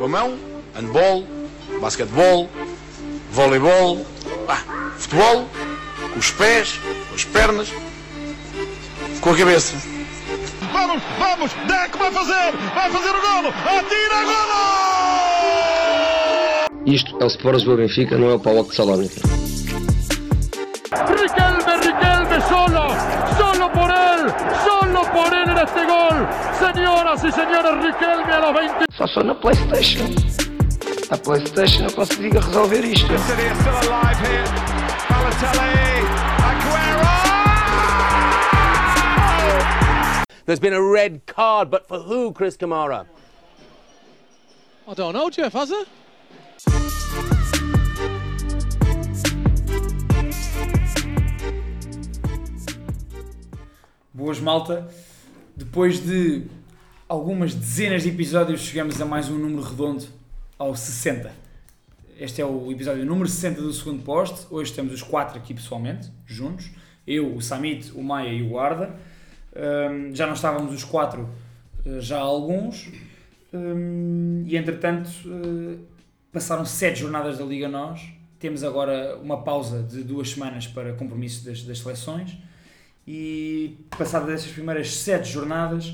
Com a mão, handball, basquetebol, voleibol, ah, futebol, com os pés, com as pernas, com a cabeça. Vamos, vamos, Deco vai fazer, vai fazer o golo, atira golo! Isto é o Sport Lisboa Benfica, não é o Paulo de Salónica. Riquelme, Riquelme, solo, solo por él, solo por él en este gol. Y señores, Riquelme a los 20. Só sou na Playstation. A Playstation eu consigo resolver isto. There's been a red card, but for who, Chris Kamara? I don't know, Jeff, has it? Boas malta, depois de algumas dezenas de episódios chegamos a mais um número redondo ao 60. Este é o episódio número 60 do segundo poste. Hoje estamos os quatro aqui pessoalmente, juntos. Eu, o Samit, o Maia e o Guarda. Hum, já não estávamos os quatro eh, já há alguns. Hum, e entretanto eh, passaram sete jornadas da Liga Nós. Temos agora uma pausa de duas semanas para compromissos das, das seleções. E passadas essas primeiras sete jornadas,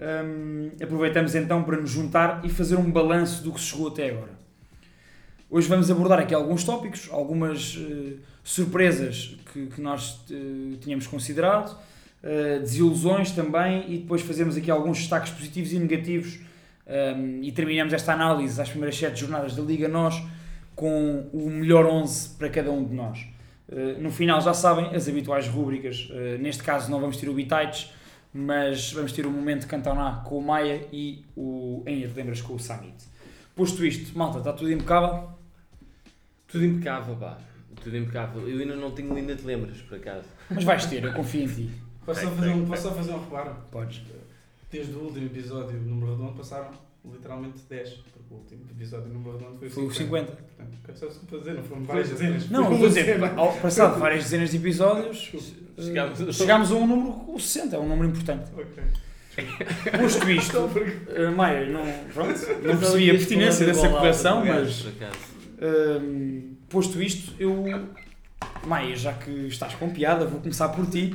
hum, aproveitamos então para nos juntar e fazer um balanço do que se chegou até agora. Hoje vamos abordar aqui alguns tópicos, algumas eh, surpresas que, que nós eh, tínhamos considerado, eh, desilusões também, e depois fazemos aqui alguns destaques positivos e negativos hum, e terminamos esta análise às primeiras sete jornadas da Liga Nós com o melhor 11 para cada um de nós. Uh, no final, já sabem, as habituais rúbricas. Uh, neste caso, não vamos ter o Bitites, mas vamos ter o momento de Cantoná com o Maia e o Em Lembras com o Samit. Posto isto, malta, está tudo impecável? Tudo impecável, pá. Tudo impecável. Eu ainda não tenho ainda te lembras, por acaso. Mas vais ter, eu confio em ti. Posso só, fazer um, posso só fazer um reparo? Podes. Desde o último episódio número redondo passaram literalmente 10, porque o último episódio do número redondo foi o Foi o 50. Portanto, é só para dizer, não foram várias dezenas. Não, vou dizer, ao passado várias dezenas de episódios, uh, Chegámos- chegámos a um número, o 60, é um número importante. Ok. Posto isto, Então, porque- uh, Maia, não, pronto, não percebi a pertinência dessa correção, mas... Hum, posto isto, eu. Maia, já que estás com piada, vou começar por ti.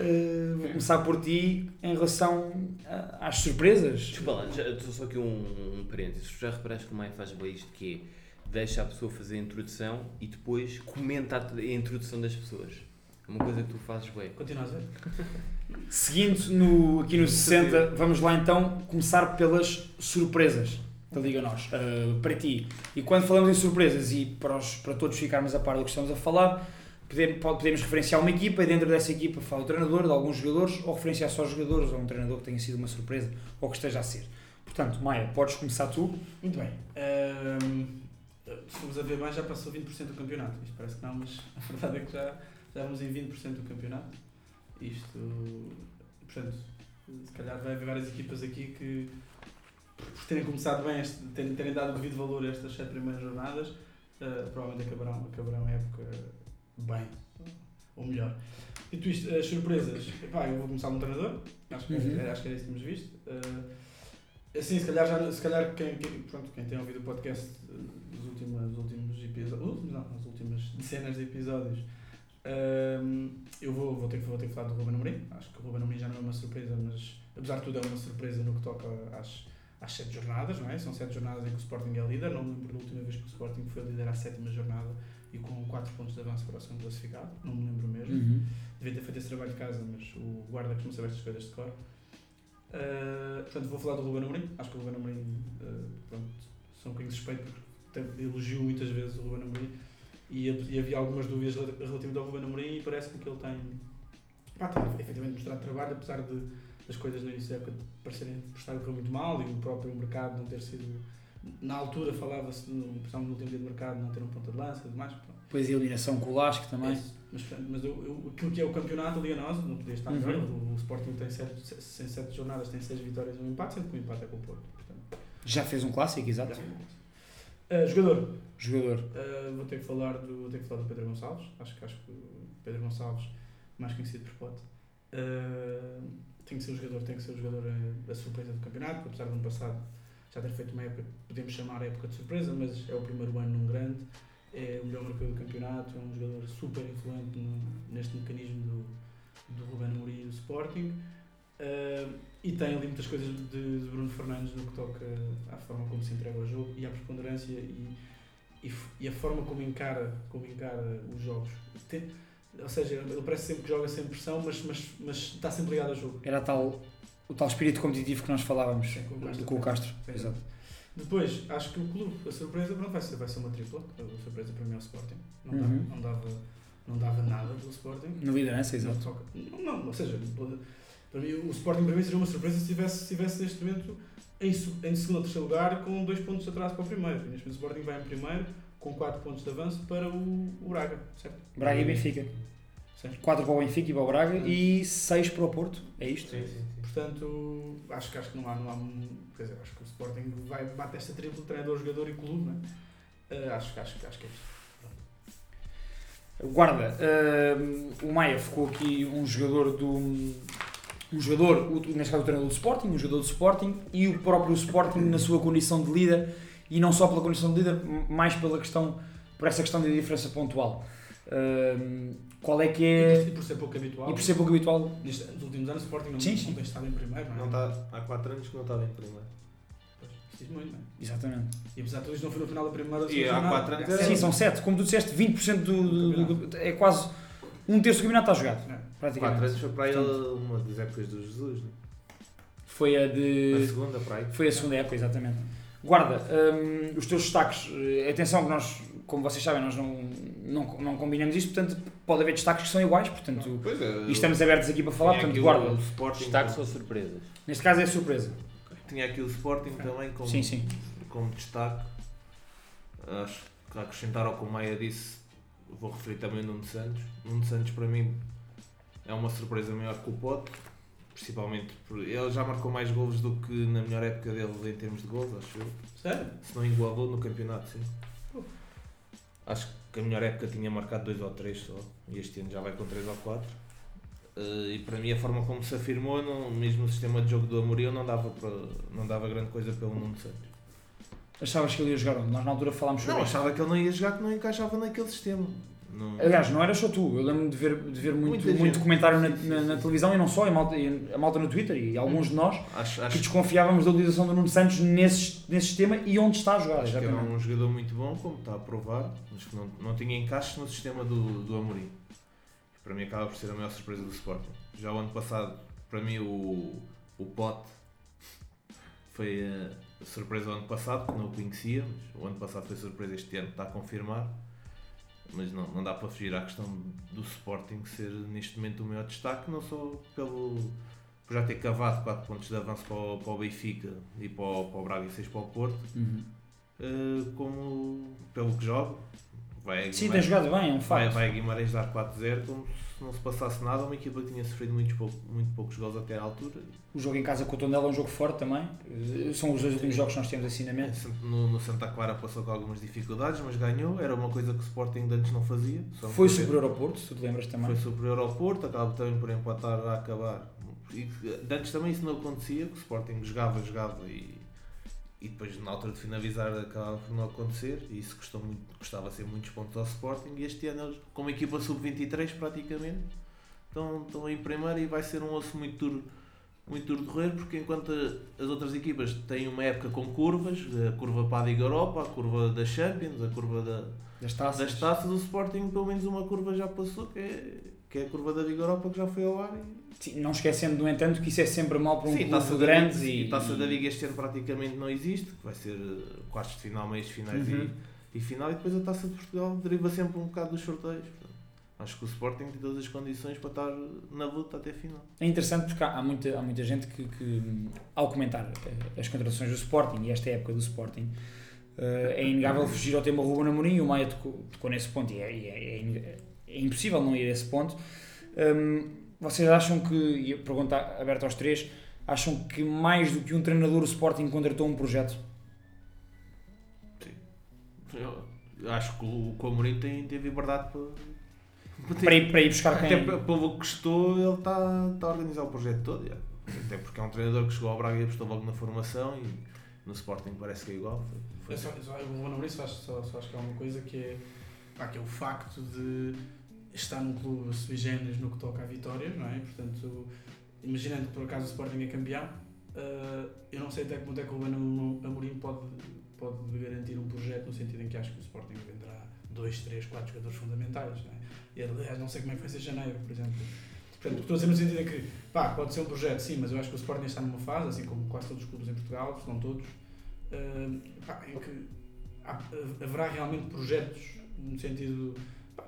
Uh, vou começar por ti em relação a- às surpresas. Desculpa lá, já, só aqui um, um parênteses. Já reparaste que o Maia faz bem isto que é deixa a pessoa fazer a introdução e depois comenta a, a introdução das pessoas. É uma coisa que tu fazes bem. Continua a dizer. Seguindo no, aqui no 60, vamos lá então começar pelas surpresas da Liga Nós. Uh, para ti. E quando falamos em surpresas e para, os- para todos ficarmos a par do que estamos a falar, podemos, referenciar uma equipa e dentro dessa equipa fala o treinador, de alguns jogadores, ou referenciar só os jogadores, ou um treinador que tenha sido uma surpresa, ou que esteja a ser. Portanto, Maia, podes começar tu. Muito bem. Ahm, se formos a ver bem, já passou 20% do campeonato. Isto parece que não, mas a verdade é que já, vamos em 20% do campeonato. Isto, portanto, se calhar vai haver várias equipas aqui que, por terem começado bem, este, terem, terem dado devido valor a estas sete primeiras jornadas, ah, provavelmente acabarão, acabarão a época bem, ou melhor. Dito isto, as surpresas, epá, eu vou começar no treinador, acho que, Uhum. era, acho que era isso que tínhamos visto. Ah, assim, se calhar, já, se calhar quem, quem, pronto, quem tem ouvido o podcast eh, dos últimos, dos últimos episódios, não, as últimas dezenas de episódios, ahm, eu vou, vou, ter, que- vou ter que falar do Ruben Amorim. Acho que o Ruben Amorim já não é uma surpresa, mas apesar de tudo é uma surpresa no que toca às, às sete jornadas, não é? São sete jornadas em que o Sporting é líder. Não me lembro da última vez que o Sporting foi líder à sétima jornada e com 4 pontos de avanço para o segundo classificado. Não me lembro mesmo. Devia ter feito esse trabalho de casa, mas o guarda costuma saber estas coisas de cor. Uh, portanto, vou falar do Ruben Amorim. Acho que o Ruben Amorim, uh, pronto, sou um bocadinho suspeito porque elogio muitas vezes o Ruben Amorim e, e havia algumas dúvidas rel- relativamente ao Ruben Amorim e parece-me que ele tem, pá, tem efetivamente mostrado trabalho, apesar de das coisas no início da época parecerem estar a correr muito mal e o próprio mercado não ter sido. Na altura falava-se, no- principalmente no último dia de mercado, não ter um ponta de lança e demais. Pronto. Depois a eliminação com o Lasco também. Isso. Mas, portanto, mas eu, eu, aquilo que é o campeonato, a Liga Nossa, não podia estar Uhum. melhor. O, o Sporting tem sete, se- se- em sete jornadas tem seis vitórias e um empate, sendo que o empate é com o Porto. Portanto, Já fez um clássico, exato. Uh, jogador, Jogador. uh, vou, ter que falar do, vou ter que falar do Pedro Gonçalves. Acho que acho que o Pedro Gonçalves, mais conhecido por Pote, uh, tem que ser o jogador, tem que ser o jogador uh, a surpresa do campeonato, apesar do ano passado já ter feito uma época, podemos chamar a época de surpresa, mas é o primeiro ano num grande, é o melhor marcador do campeonato, é um jogador super influente no- neste mecanismo do, do Ruben Amorim e do Sporting. Uh, e tem ali muitas coisas de, de Bruno Fernandes no que toca à forma como se entrega ao jogo e à preponderância e, e, e a forma como encara, como encara os jogos. Tem- ou seja, ele parece sempre que joga sem pressão, mas, mas, mas está sempre ligado ao jogo. Era tal, o tal espírito competitivo que nós falávamos Sim, com o Castro. com o Castro. Sim. Exato. Depois, acho que o clube, a surpresa, pronto, vai ser, vai ser uma tripla. A surpresa para mim é o Sporting. Não, dava, Uhum. não, dava, não dava nada pelo Sporting. Na liderança, Não, exato. toca- não, não, ou seja, para mim o Sporting para mim seria uma surpresa se tivesse, se tivesse neste momento em, em segundo ou terceiro lugar com dois pontos de atraso para o primeiro. Neste momento o Sporting vai em primeiro com 4 pontos de avanço para o, o Braga, certo? Braga e Benfica. Sim. 4 para o Benfica e para o Braga e 6 para o Porto. É isto? Sim, sim, sim. Portanto, acho que, acho que não há, não há. Quer dizer, acho que o Sporting vai bater esta tripla treinador, jogador e clube, não é? Eh, acho, que- acho, que- acho que é isso. Guarda, hum, o Maia ficou aqui um jogador do. Um jogador, neste caso o treinador do Sporting, um jogador do Sporting e o próprio Sporting na sua condição de líder e não só pela condição de líder, m- mais pela questão, por essa questão de diferença pontual. Hum, qual é que é. e por ser pouco habitual. E por ser pouco habitual. Neste- nos últimos anos o Sporting não, Sim, não sim. tem estado em primeiro, não é? Não tá, há 4 anos que não estava em primeiro. Diz muito, não é? Exatamente. E apesar de tudo isto não foi no final da primeira da E segunda há jornada. quatro anos É, era- Sim, são 7. Como tu disseste, 20% do, do, do- É quase um terço do campeonato está jogado. É. 4 Praticamente. anos foi para aí Portanto, uma das épocas do Jesus, né? Foi a a de. segunda para aí. Foi a segunda época, exatamente. Guarda, hum, os teus destaques, eh, atenção que nós, como vocês sabem, nós não, não, não combinamos isto, portanto pode haver destaques que são iguais, portanto, Pois é, e estamos abertos aqui para falar, portanto guarda. O Sporting, Destaques ou surpresas? Neste caso é surpresa. Tinha aqui o Sporting também como, Sim, sim. como destaque. Acho que acrescentar ao que o Maia disse, vou referir também o Nuno Santos. Nuno Santos para mim é uma surpresa maior que o Pote, principalmente por ele já marcou mais golos do que na melhor época dele em termos de gols, acho eu. Sério? Se não igualou no campeonato, sim. Acho que a melhor época tinha marcado 2 ou 3 só, e este ano já vai com 3 ou 4. e para mim a forma como se afirmou, não, mesmo o sistema de jogo do Amorim não dava, para, não dava grande coisa pelo Nuno Santos. Achavas que ele ia jogar onde? Nós na altura falámos sobre Não, achava que ele não ia jogar, que não encaixava naquele sistema. Não, Aliás, não era só tu, eu lembro de ver, de ver muito, Muita muito gente. comentário na, na- na televisão e não só, e a malta, e a malta no Twitter e alguns de nós acho, que acho, desconfiávamos da utilização do Nuno Santos nesse, nesse sistema e onde está a jogar. acho que era exatamente. um jogador muito bom, como está a provar, mas que não, não tinha encaixe no sistema do, do Amorim. Para mim acaba por ser a maior surpresa do Sporting. Já o ano passado, para mim o, o Pote foi a surpresa do ano passado, que não o conhecia, mas o ano passado foi surpresa, este ano está a confirmar. Mas não, não dá para fugir à questão do Sporting ser neste momento o maior destaque, não só pelo, por já ter cavado 4 pontos de avanço para o, para o Benfica e para o, para o Braga e 6 para o Porto, Uhum. eh, como pelo que joga. Vai Sim, tem jogado bem, é um vai, facto. vai a Guimarães dar 4-0 como se não se passasse nada, uma equipa que tinha sofrido muito, pouco, muito poucos gols até à altura. O jogo em casa com o Tondela é um jogo forte também. Eh, São os dois últimos jogos que nós temos assim na mente. No, no Santa Clara passou com algumas dificuldades, mas ganhou. Era uma coisa que o Sporting antes não fazia. Foi superior ao Porto, se tu te lembras também. Foi superior ao Porto, acaba também por empatar a acabar. E de antes também isso não acontecia, que o Sporting jogava, jogava e, e depois na altura de finalizar acabava por não acontecer. E isso custou muito, custava ser muitos pontos ao Sporting. E este ano eles, como equipa sub-23 praticamente, estão, estão em primeiro. E vai ser um osso muito duro, muito duro de roer porque enquanto as outras equipas têm uma época com curvas, a curva para a Liga Europa, a curva da Champions, a curva da, Das taças. das taças, o Sporting pelo menos uma curva já passou, que é, que é a curva da Liga Europa que já foi ao ar. E... Sim, Não esquecendo, no entanto, que isso é sempre mal para um Sim, clube grande e, e taça da Liga este ano praticamente não existe, que vai ser eh, quartos de final, meios de finais Uhum. e, e final, e depois a taça de Portugal deriva sempre um bocado dos sorteios. Portanto, acho que o Sporting tem todas as condições para estar na luta até a final. É interessante porque há muita, há muita gente que, que, ao comentar eh, as contratações do Sporting e esta época do Sporting, eh, é inegável fugir ao tema Ruben Amorim e o Maia tocou, tocou nesse ponto e é, é, é é impossível não ir a esse ponto. Hum, vocês acham que, e a pergunta aberta aos três, acham que mais do que um treinador o Sporting contratou um projeto? Eu acho que o, o Amorim tem, teve liberdade para. Para ir, para ir buscar Até quem? p- pelo que custou, ele está está a organizar o projeto todo. já. Até porque é um treinador que chegou ao Braga e apostou logo na formação no Sporting parece que é igual. Foi- É só, é só, o Ruben Amorim só, acho- só, só acho que há uma coisa que é, pá, que é o facto de estar num clube sui generis no que toca a vitórias, não é? Portanto, imaginando que por acaso o Sporting é campeão, eh, eu não sei até que ponto é que o Ruben Amorim pode, pode garantir um projeto no sentido em que acho que o Sporting venderá dois, três, quatro jogadores fundamentais, não é? E aliás, não sei como é que vai ser janeiro, por exemplo. Portanto, estou a dizer no sentido em que, pá, pode ser um projeto, sim, mas eu acho que o Sporting está numa fase, assim como quase todos os clubes em Portugal, se não todos, eh, pá, em que haverá realmente projetos no sentido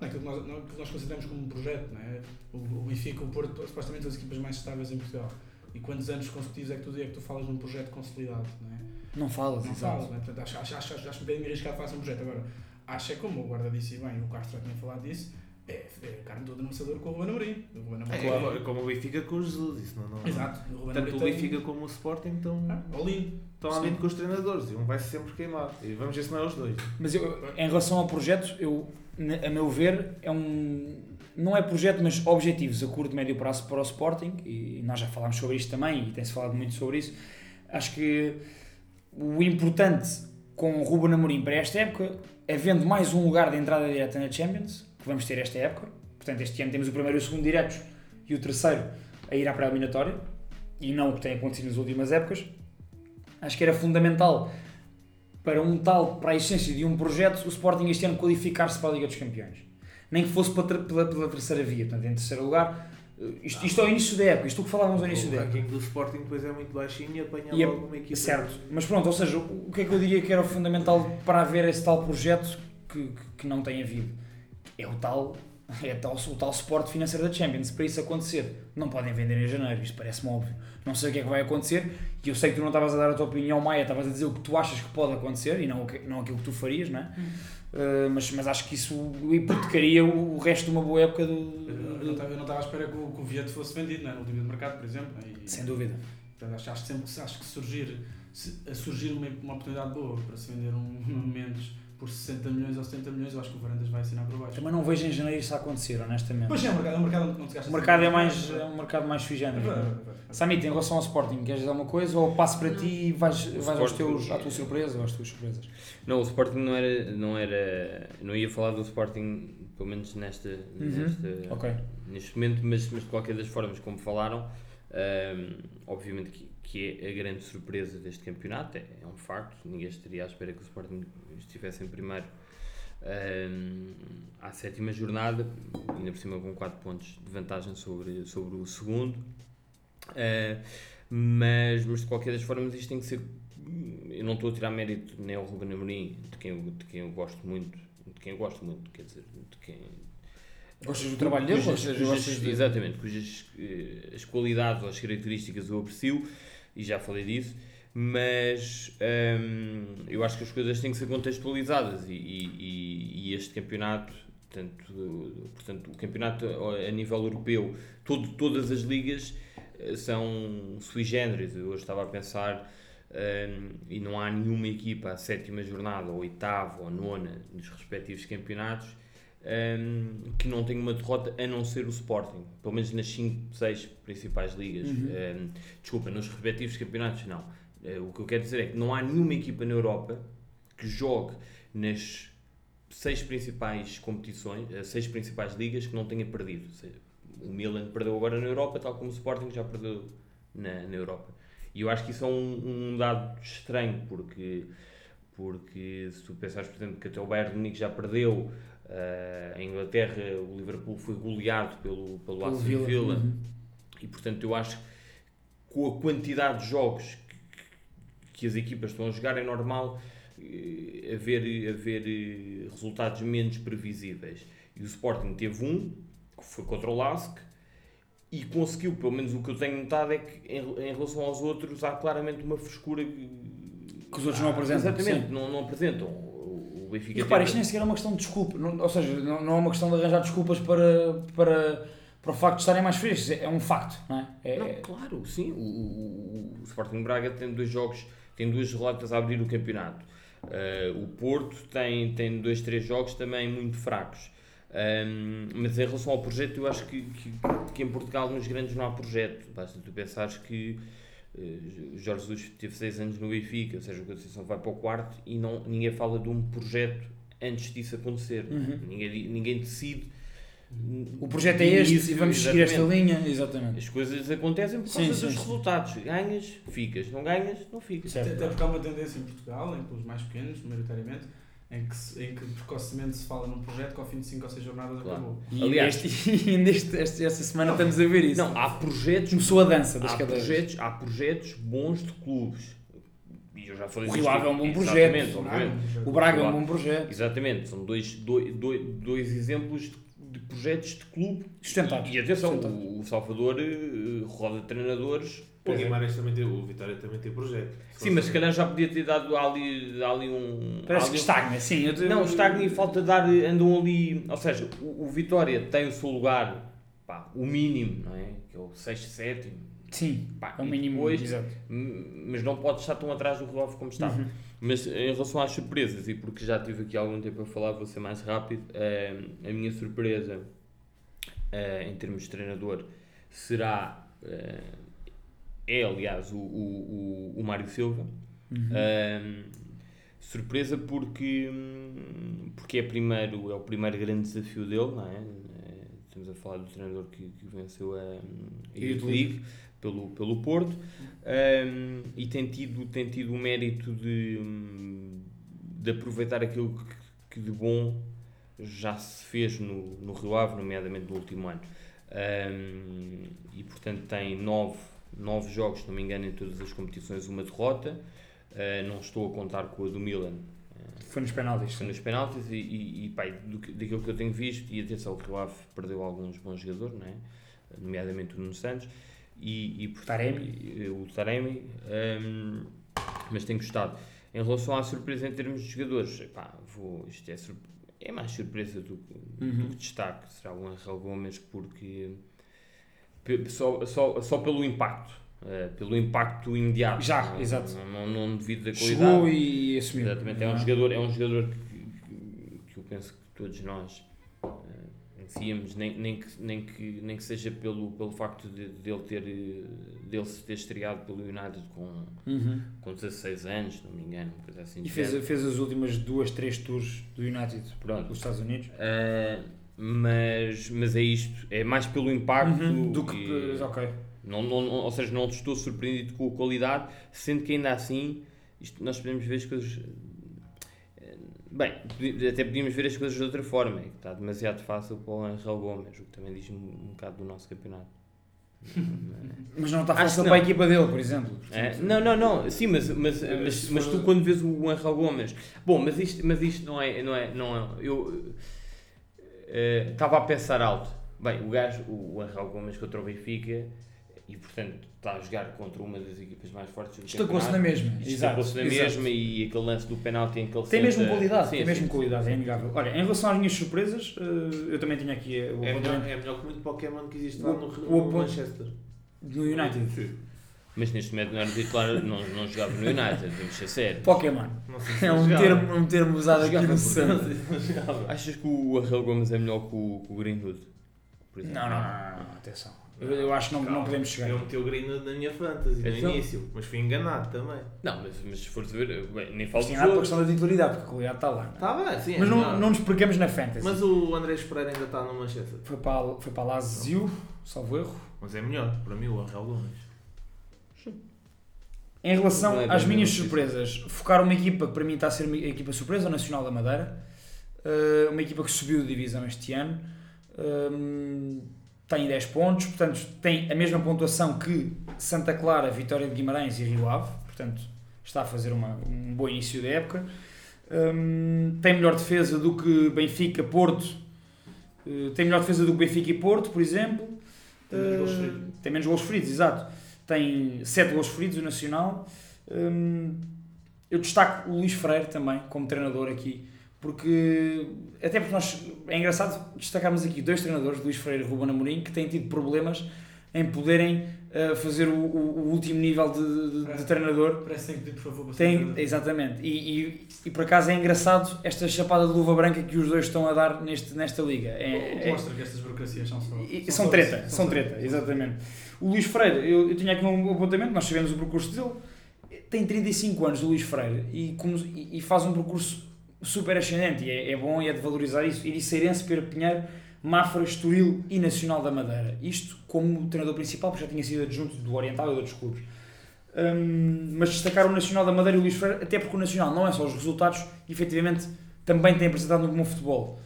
naquilo que nós, naquilo que nós consideramos como um projeto não é? o, o Benfica o Porto supostamente são as equipas mais estáveis em Portugal e quantos anos consecutivos é que tu, é que tu falas num projeto consolidado não é? Não falas, não exato. falas não é? Portanto, acho, acho, acho, acho, um bocadinho arriscado falar um projeto agora acho é como o guarda disse e bem o Castro já tinha falado disso é, é carne toda no assador com o Ruben Amorim o Ruben Amorim É, como- como o Benfica com o Jesus, isso não, não Exato, o Ruben Tanto Amorim o tem- Benfica como o Sporting estão, Ah, all-in. estão além com os treinadores e um vai sempre queimar. E vamos ver se não é os dois. Mas eu, em relação ao projeto, eu, a meu ver, é um. Não é projeto, mas objetivos a curto e médio prazo para o Sporting, e nós já falámos sobre isto também, e tem-se falado muito sobre isso. Acho que o importante com o Ruben Amorim para esta época, havendo mais um lugar de entrada direta na Champions, que vamos ter esta época, portanto este ano temos o primeiro e o segundo diretos, e o terceiro a ir à pré-eliminatória, e não o que tem acontecido nas últimas épocas, acho que era fundamental para um tal, para a essência de um projeto, o Sporting este ano qualificar-se para a Liga dos Campeões. Nem que fosse pela, ter- pela, pela terceira via, portanto, em terceiro lugar. eh, Isto, isto ao início da época, isto que falávamos ao início o da época. ranking do Sporting depois é muito baixinho e apanha E é- logo uma equipa. certo, mas pronto, ou seja, o que é que eu diria que era fundamental para haver esse tal projeto que, que, que não tem havido? É o tal, é tal, o tal suporte financeiro da Champions. Para isso acontecer, não podem vender em janeiro, isto parece-me óbvio. Não sei o que é que vai acontecer e eu sei que tu não estavas a dar a tua opinião, Maia, estavas a dizer o que tu achas que pode acontecer e não, não aquilo que tu farias, não é? Uh, mas, mas acho que isso hipotecaria o, o resto de uma boa época do, Eu não estava eu não estava à espera que o, que o Vieto fosse vendido não é? no último de mercado, por exemplo. E, Sem dúvida. Portanto, acho, acho sempre que, acho que surgir, se, a surgir uma, uma oportunidade boa para se vender um Nuno Mendes por 60 milhões ou 70 milhões, eu acho que o Varandas vai assinar por baixo. Também não vejo em janeiro isso a acontecer, honestamente. Mas é um mercado, é um mercado onde não se gasta O mercado é mais é um mercado mais sui É generis, é? é verdade. Samit, em relação ao Sporting, queres dizer alguma coisa ou passo para ti e vais, vais aos teus, à tua surpresa ou às tuas surpresas? Não, o Sporting não era, não era. Não ia falar do Sporting, pelo menos nesta, nesta- Ok. neste momento, mas, mas de qualquer das formas, como falaram, ahm, obviamente que, que é a grande surpresa deste campeonato, é, é um facto. Ninguém estaria à espera que o Sporting estivesse em primeiro ahm, à sétima jornada, ainda por cima com 4 pontos de vantagem sobre, sobre o segundo. Ah, mas, mas de qualquer das formas isto tem que ser eu não estou a tirar mérito nem ao Ruben Amorim de quem, eu, de quem eu gosto muito de quem eu gosto muito, quer dizer de quem Gostas do trabalho dele? exatamente, cujas eh, as qualidades ou as características eu aprecio e já falei disso mas hum, eu acho que as coisas têm que ser contextualizadas e, e- e- este campeonato tanto, portanto, o campeonato a nível europeu todo, todas as ligas eh, são sui generis, eu hoje estava a pensar hum, e não há nenhuma equipa à sétima jornada, ou oitava, ou nona nos respectivos campeonatos hum, que não tenha uma derrota a não ser o Sporting, pelo menos nas 5, 6 principais ligas. Hum, desculpa, nos respectivos campeonatos não. Eh, o que eu quero dizer é que não há nenhuma equipa na Europa que jogue nas seis principais competições, eh, seis principais ligas que não tenha perdido. O Milan perdeu agora na Europa, tal como o Sporting já perdeu na, na Europa. E eu acho que isso é um, um dado estranho, porque, porque se tu pensares, por exemplo, que até o Bayern de Munique já perdeu, eh, em Inglaterra o Liverpool foi goleado pelo, pelo Aston Villa. Villa, Uhum. e portanto eu acho que com a quantidade de jogos que, que as equipas estão a jogar é normal eh, haver, haver eh, resultados menos previsíveis. E o Sporting teve um, que foi contra o Lask, e conseguiu, pelo menos o que eu tenho notado é que em, em relação aos outros há claramente uma frescura que, Que os outros não apresentam, Exatamente, não, não apresentam. Benfica E repara, isto nem sequer é uma questão de desculpa, não- ou seja, não, não é uma questão de arranjar desculpas para, para, para o facto de estarem mais frescos, é um facto, não é? é Não, claro, sim. O, o- o Sporting Braga tem dois jogos, tem duas derrotas a abrir o campeonato. Uh, o Porto tem, tem dois, três jogos também muito fracos. Um, mas em relação ao projeto, eu acho que, que, que em Portugal nos grandes não há projeto. Basta tu pensares que Jorge Jesus teve 6 anos no Benfica, ou seja, a Conceição vai para o quarto e não, ninguém fala de um projeto antes disso acontecer. Uhum. Ninguém, ninguém decide. O projeto é este início, e vamos seguir esta linha. Exatamente. As coisas acontecem por causa sim, dos sim. resultados. Ganhas, ficas. Não ganhas, não ficas. Certo. Até porque há uma tendência em Portugal, em pelos mais pequenos, maioritariamente, em que, em que precocemente se fala num projeto que ao fim de 5 ou 6 jornadas Claro. acabou. E Aliás- este, e neste, este- esta semana estamos a ver isso. Não, há projetos. Começou a dança das há cadeiras. projetos, há projetos bons de clubes. E eu já falei O Rio Ave é um bom Exatamente, projeto. O Braga é um bom projeto. Exatamente, são dois, dois, dois, dois exemplos de, de projetos de clube. Sustentáveis. E, atenção, Sustentáveis. o, o Salvador eh, roda treinadores. O Guimarães também tem, o Vitória também tem projeto. Sim, mas se calhar já podia ter dado ali, ali um. Parece ali que um- estagna, sim. Eu te- Não, estagna e falta dar. Andam ali. Ou seja, o, o Vitória tem o seu lugar, pá, o mínimo, não é? Que é o 6, 7. Sim, Pá, é o mínimo. depois- exato. Mas não pode estar tão atrás do Ave como está. Uhum. Mas em relação às surpresas, e porque já tive aqui algum tempo a falar, vou ser mais rápido, eh, a minha surpresa eh, em termos de treinador será, eh, é aliás, o, o, o, o Mário Silva. Uhum. Surpresa porque, porque é, primeiro, é o primeiro grande desafio dele, não é? Eh, Estamos a falar do treinador que, que venceu a, a Youth League pelo, pelo Porto um, e tem tido, tem tido o mérito de, de aproveitar aquilo que, que de bom já se fez no, no Rio Ave, nomeadamente no último ano. Um, e portanto tem nove, nove jogos, se não me engano, em todas as competições, uma derrota. Uh, não estou a contar com a do Milan, Foi nos penaltis. foi nos penaltis e, e, e pá, do, daquilo que eu tenho visto, e atenção, o Rio Ave perdeu alguns bons jogadores, não é? nomeadamente o Nuno Santos e, e portanto, Taremi. e- o Taremi, hum, mas tenho gostado. Em relação à surpresa em termos de jogadores, vou, isto é, é mais surpresa do, que- do Uhum. que destaque, será o Angel Gomes, porque só, só, só pelo impacto, eh, pelo impacto imediato. Já, não, exato. Não, não, não devido da qualidade. Chegou e assumiu. Exatamente, é um Não jogador, é um jogador que, que eu penso que todos nós eh, conhecíamos, nem, nem, que, nem, que, nem que seja pelo, pelo facto de, dele, ter, eh, dele se ter estreado pelo United com, Uhum. com 16 anos, se não me engano, coisa assim. E de fez, fez as últimas duas, três tours do United Pronto. dos Estados Unidos. Eh, mas, mas é isto, é mais pelo impacto Uhum, do que. e- Ok. Não, não, não- ou seja, não estou surpreendido com a qualidade, sendo que ainda assim isto, nós podemos ver as coisas. eh, Bem, até podíamos ver as coisas de outra forma, é que está demasiado fácil para o Angel Gomes, o que também diz um, um bocado do nosso campeonato. Mas não está fácil que para a não. equipa dele, por exemplo. É, não, não, não, sim, mas, mas, Eh, mas, mas tu quando vês o Angel Gomes, bom, mas isto, mas isto não é, não é, não é eu eh, estava a pensar alto, bem, o gajo, o, Angel Gomes contra o Benfica, e portanto está a jogar contra uma das equipas mais fortes do Destacou-se na mesma. Destacou-se na exato. mesma e aquele lance do penalti em que ele Tem mesmo qualidade, Sim, tem mesmo sim, qualidade, é amigável. Olha, em relação às minhas surpresas, eh, eu também tinha aqui eh, o É melhor, é melhor que muito Pokémon que existe lá O- no, o no Manchester. do United. Mas neste momento não era titular, não, não jogava no United, vamos ser sérios. Pokémon. Não se É um jogava. termo, um termo usado aqui no Santa. Achas que o Angel Gomes é melhor que o, que o Greenwood? Por exemplo? Não, não, não, não, atenção. Eu, eu acho que não, não podemos chegar. Eu meti o Green na minha fantasy no Então? início, mas fui enganado também. Não, mas, mas se fores ver, bem, nem falo nada para a questão da titularidade, porque a qualidade está lá. não é? Está bem, sim. é Mas não, melhor. não nos percamos na Fantasy. Mas o Andrés Pereira ainda está no Manchester. Foi para, foi para Lazio, salvo erro. Mas é melhor, para mim, o Angel Gomes. Em relação é bem às minhas surpresas, focar uma equipa que para mim está a ser uma equipa surpresa, o Nacional da Madeira. Uh, uma equipa que subiu de divisão este ano. Um, tem 10 pontos, portanto tem a mesma pontuação que Santa Clara, Vitória de Guimarães e Rio Ave. Portanto, está a fazer uma, um bom início da época. Um, tem melhor defesa do que Benfica, Porto. Uh, tem melhor defesa do que Benfica e Porto, por exemplo. Tem menos Uh, golos feridos, exato. Tem 7 golos feridos o Nacional. Hum, eu destaco o Luís Freire também, como treinador aqui, porque até porque nós é engraçado destacarmos aqui dois treinadores, Luís Freire e Ruben Amorim, que têm tido problemas em poderem uh, fazer o, o- o último nível de, de- de treinador. Parece que tem que pedir, por favor, Tem, exatamente. E, e, e por acaso é engraçado esta chapada de luva branca que os dois estão a dar neste, nesta liga. É- é- Mostra que estas burocracias são só. são são treta, são só treta, isso. exatamente. O Luís Freire, eu, eu tinha aqui um apontamento, nós tivemos o percurso dele, tem 35 anos, o Luís Freire, e, como- e- e faz um percurso super ascendente, e é, é bom e é de valorizar isso. Iriceirense, Pedro Pinheiro, Mafra, Estoril e Nacional da Madeira. Isto como treinador principal, porque já tinha sido adjunto do Oriental e de outros clubes. Hum, mas destacar o Nacional da Madeira e o Luís Freire, até porque o Nacional não é só os resultados, efetivamente também tem apresentado um bom futebol.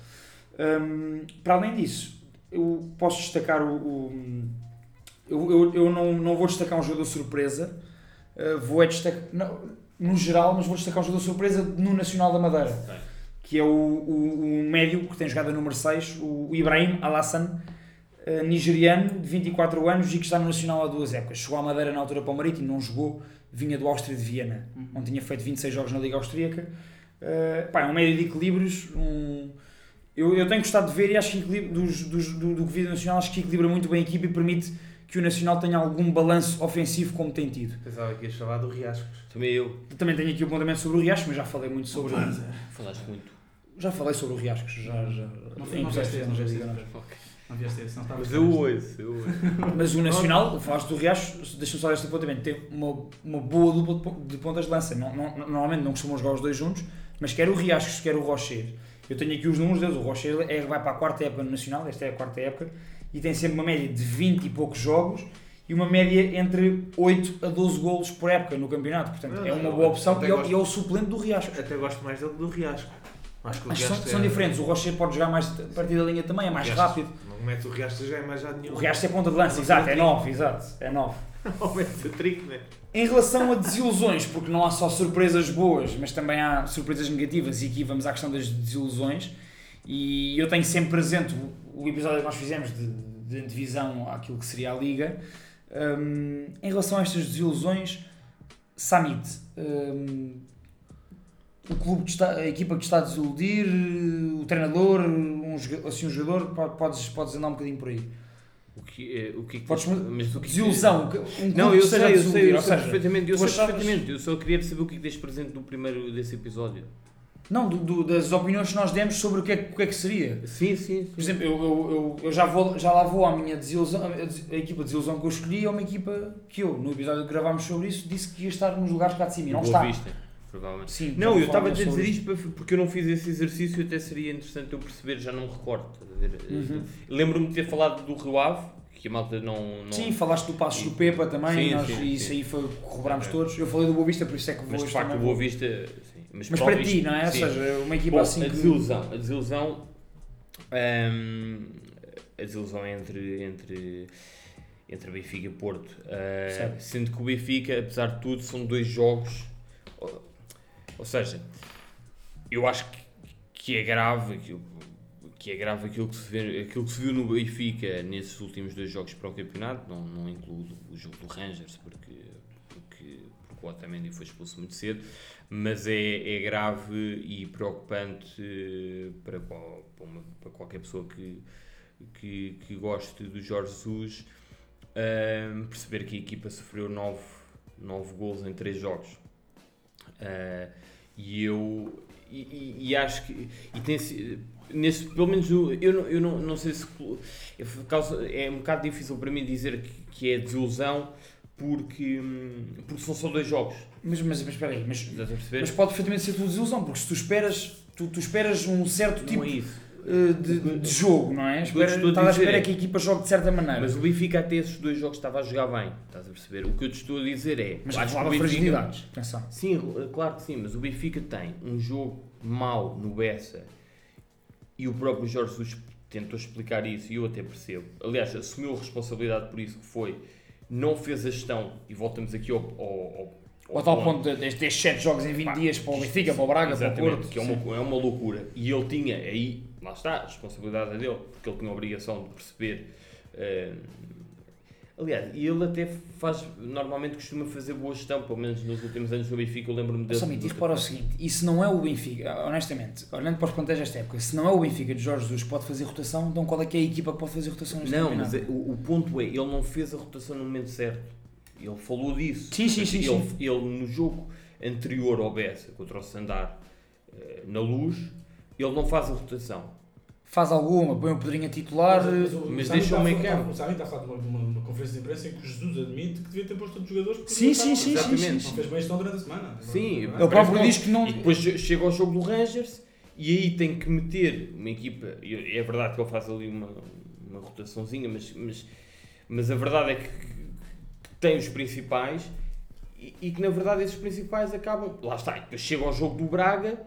Hum, para além disso, eu posso destacar o. o- eu eu, eu não, não vou destacar um jogador surpresa, uh, vou é destacar. no geral, mas vou destacar um jogador surpresa no Nacional da Madeira, Ok. Que é o, o, o médio que tem jogado a número 6, o Ibrahim Alassan, uh, nigeriano, de 24 anos e que está no Nacional há duas épocas. Chegou à Madeira na altura para o Marítimo, não jogou, vinha do Áustria de Viena, onde tinha feito 26 jogos na Liga Austríaca. Uh, pá, é um médio de equilíbrios, um, eu, eu tenho gostado de ver e acho que dos, dos, do, do que vi do Nacional, acho que equilibra muito bem a equipa e permite que o Nacional tenha algum balanço ofensivo como tem tido. Pensava que ias falar do Riascos. Também eu. Também tenho aqui o apontamento sobre o Riascos, mas já falei muito sobre Falaste muito. Já falei sobre o Riascos, já, já, Não, em não vieste esse, não já vieste não. esse. Não vieste esse, não estava Mas eu ouço, eu ouço. Mas o Nacional, falaste do Riachos, deixa-me só este apontamento, tem uma, uma boa dupla de pon- de pontas de lança. Não, não- normalmente não costumam jogar os dois juntos, mas quer o Riachos, quer o Rocher. Eu tenho aqui os números deles. O Rocher é, vai para a quarta época no Nacional, esta é a quarta época, e tem sempre uma média de 20 e poucos jogos e uma média entre 8 a 12 golos por época no campeonato. Portanto, Não, é uma não, boa opção e é, o- gosto. e é o suplente do Riachos. Até gosto mais dele do Riasco. Acho que o Acho são, Riasco são é- diferentes. O Rocher pode jogar mais a partir da linha também, é mais rápido. Não mete o Riasco já é mais já nenhum. O Riachos é ponta de lança, exato, é 9, exato, é 9. Não mete o trick, né? Em relação a desilusões, porque não há só surpresas boas, mas também há surpresas negativas, e aqui vamos à questão das desilusões. E eu tenho sempre presente o, o episódio que nós fizemos de, de divisão àquilo que seria a Liga. Hum, em relação a estas desilusões, Samit, hum, o clube que está, a equipa que está a desiludir, o treinador, um, assim, um jogador, po- podes, podes andar um bocadinho por aí. O que, é- o que, é Podes, mas o que desilusão, um Não, eu sei, eu sei, eu sei perfeitamente, eu sei achavas- perfeitamente. Eu só queria saber o que é que tens presente no primeiro desse episódio. Não, do- do- das opiniões que nós demos sobre o que é, que- o que, é que seria. Sim, sim, Por exemplo, eu, eu, eu, já, vou, já lá vou à minha desilusão, a, equipa de desilusão que eu escolhi é uma equipa que eu, no episódio que gravámos sobre isso, disse que ia estar nos lugares cá de cima e não está. Vista, provavelmente. Sim, Não, eu estava a dizer sobre isto porque eu não fiz esse exercício e até seria interessante eu perceber, já não me recordo. ver? Uhum. Lembro-me de ter falado do Rio Ave, que a malta não. não Sim, falaste do Passos do Pepa também, Sim, nós, sim, e isso sim. aí foi, corroborámos É. todos. Eu falei do Boa Vista, por isso é que vou mas de facto o Boa Vista. Mas Mas para ti, não é? Ou seja, uma equipa Bom, assim a que... desilusão, a desilusão, hum, a desilusão entre entre entre Benfica e Porto, uh, sendo que o Benfica, apesar de tudo, são dois jogos, ou, seja, eu acho que, que é grave aquilo, que é grave aquilo que se vê, aquilo que se viu no Benfica nesses últimos dois jogos para o campeonato, não, não incluo o jogo do Rangers porque porque, porque o Otamendi foi expulso muito cedo, mas é, é grave e preocupante eh, para, para, uma- para qualquer pessoa que, que, que goste do Jorge Jesus ahm, perceber que a equipa sofreu 9, nove gols em 3 jogos. Ah, e eu e, e- e acho que e tem nesse pelo menos eu não, eu não, não sei se é, é um bocado difícil para mim dizer que, que é desilusão porque, hum, porque são só dois jogos. Mas, mas, mas espera aí, mas, mas pode perfeitamente ser tua desilusão, porque se tu esperas, tu, tu esperas um certo tipo não é eh, de, de jogo, não é? Espera, estou a dizer espera é- que a equipa jogue de certa maneira. Mas o Benfica até esses dois jogos estava a jogar bem, estás a perceber? O que eu te estou a dizer é. Mas acho que o Benfica- fragilidades, atenção. Sim, claro que sim, mas o Benfica tem um jogo mau no Bessa e o próprio Jorge Jesus tentou explicar isso e eu até percebo. Aliás, assumiu a responsabilidade por isso que foi, não fez a gestão e voltamos aqui ao. ao, ao Ou tal ponto de- destes destes 7 jogos em 20 dias para o Benfica, para o Braga, para o Porto. que é uma, é uma loucura. E ele tinha aí, lá está, a responsabilidade é dele, porque ele tinha a obrigação de perceber. eh, Aliás, e ele até faz, normalmente costuma fazer boa gestão, pelo menos nos últimos anos no Benfica, eu lembro-me dele. Somente, e repara o seguinte, e se não é o Benfica, honestamente, olhando para os plantéis desta época, se não é o Benfica de Jorge Jesus que pode fazer rotação, então qual é que é a equipa que pode fazer rotação neste Não, mas campeonato? é- o, o ponto é, ele não fez a rotação no momento certo. Ele falou disso. Sim, sim, Mas sim, Ele, sim. ele, no jogo anterior ao Bessa, contra o Sandar, eh, na luz, ele não faz a rotação. Faz alguma, põe o Pedrinho a titular, Mas, mas o Sami deixa o a meio campo. O está a falar de uma, de uma- uma conferência de imprensa em que Jesus admite que devia ter posto todos os jogadores. porque Sim, não sim, sim, sim, Exatamente. Não fez bem gestão durante a semana. Sim, é? ele próprio diz que não... E depois chega ao jogo do Rangers e aí tem que meter uma equipa. É verdade que ele faz ali uma, uma rotaçãozinha, mas, mas, mas a verdade é que tem os principais e, e que na verdade esses principais acabam. Lá está, e depois chega ao jogo do Braga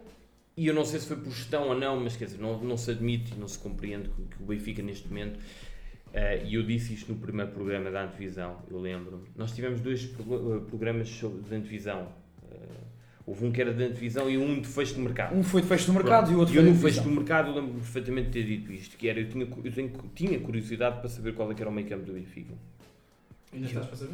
e eu não sei se foi por gestão ou não, mas quer dizer, não, não se admite e não se compreende que, que o Benfica neste momento. eh, e eu disse isto no primeiro programa da antevisão, eu lembro-me. Nós tivemos dois pro- programas sobre, de antevisão. Eh, houve um que era de antevisão e um de fecho de mercado. Um foi de fecho do mercado e o outro E eu foi de fecho do mercado eu lembro-me perfeitamente de ter dito isto, que era, eu tinha, eu tenho- tinha curiosidade para saber qual é que era o meio campo do Benfica. Ainda estás para saber?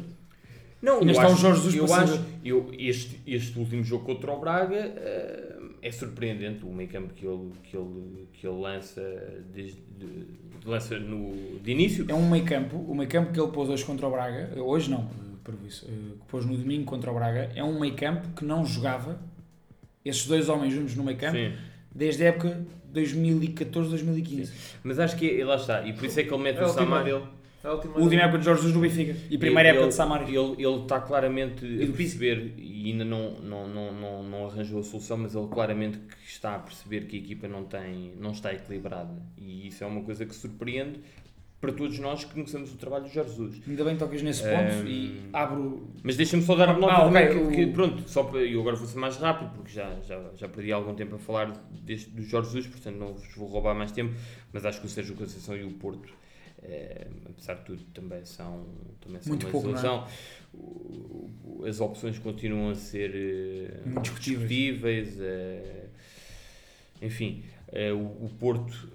Não, Ainda eu está o acho- Jorge Jesus eu para acho, saber. eu, este, este último jogo contra o Braga eh, é surpreendente o meio campo que ele, que ele, que ele lança, desde, de, lança no, de início. É um meio campo, o meio campo que ele pôs hoje contra o Braga, hoje não, por isso, eh, que pôs no domingo contra o Braga, é um meio campo que não jogava, esses dois homens juntos no meio campo, Sim. desde a época 2014-2015. Mas acho que é, lá está, e por isso é que ele mete É o a última. É última época de Jorge Jesus no Benfica e primeira ele, época de Samari. Ele, ele está claramente E a perceber e ainda não, não, não, não, não arranjou a solução, mas ele claramente que está a perceber que a equipa não, tem, não está equilibrada. E isso é uma coisa que surpreende para todos nós que conhecemos o trabalho de Jorge Jesus. Ainda bem que tocas nesse ponto Ehm, e abro. Mas deixa-me só dar a nota Ah, também, ok, que, que, o- pronto, só para, eu agora vou ser mais rápido, porque já, já, já perdi algum tempo a falar deste, do Jorge Jesus, portanto não vos vou roubar mais tempo, mas acho que o Sérgio Conceição e o Porto, eh, apesar de tudo, também são, também são Muito uma pouco, é? desilusão. O- o- As opções continuam a ser eh, discutíveis. eh, enfim, o, o Porto,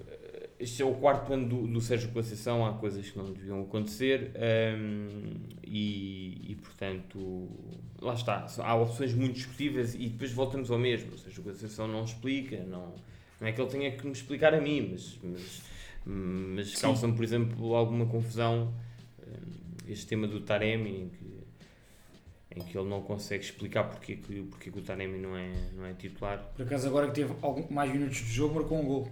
este é o quarto ano do, do Sérgio Conceição, há coisas que não deviam acontecer ehm, e, e, portanto, lá está, há opções muito discutíveis e depois voltamos ao mesmo, o Sérgio Conceição não explica, não, não é que ele tenha que me explicar a mim, mas, mas, mas Sim. causa-me, por exemplo, alguma confusão ehm, este tema do Taremi, em que em que ele não consegue explicar porque, que, porque que o Taremi não é, não é titular. Por acaso, agora que teve algum, mais minutos de jogo, marcou um gol.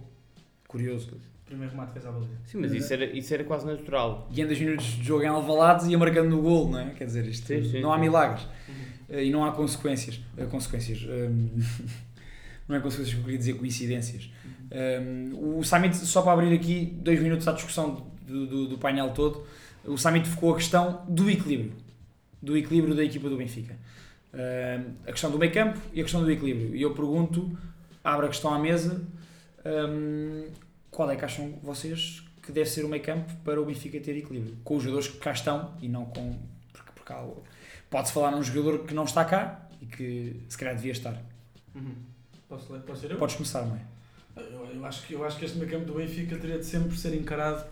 Curioso. Primeiro remate fez à baliza. Sim, mas isso era, isso era quase natural. E em 10 minutos de jogo em Alvalade ia marcando no gol, não é? Quer dizer, isto Sim, sim, não há milagres. Eh, E não há consequências. Eh, consequências. hum, não é consequências que eu queria dizer, coincidências. Hum, o Summit, só para abrir aqui dois minutos à discussão do, do, do painel todo, o Summit focou a questão do equilíbrio. Do equilíbrio da equipa do Benfica. Hum, a questão do meio campo e a questão do equilíbrio. E eu pergunto, abro a questão à mesa, hum, qual é que acham vocês que deve ser o meio campo para o Benfica ter equilíbrio? Com os jogadores que cá estão e não com. Porque, porque há pode-se falar num jogador que não está cá e que se calhar devia estar. Uhum. Posso, ler? Posso ser eu? Podes começar, é? Eu, eu acho que, eu acho que este meio campo do Benfica teria de sempre ser encarado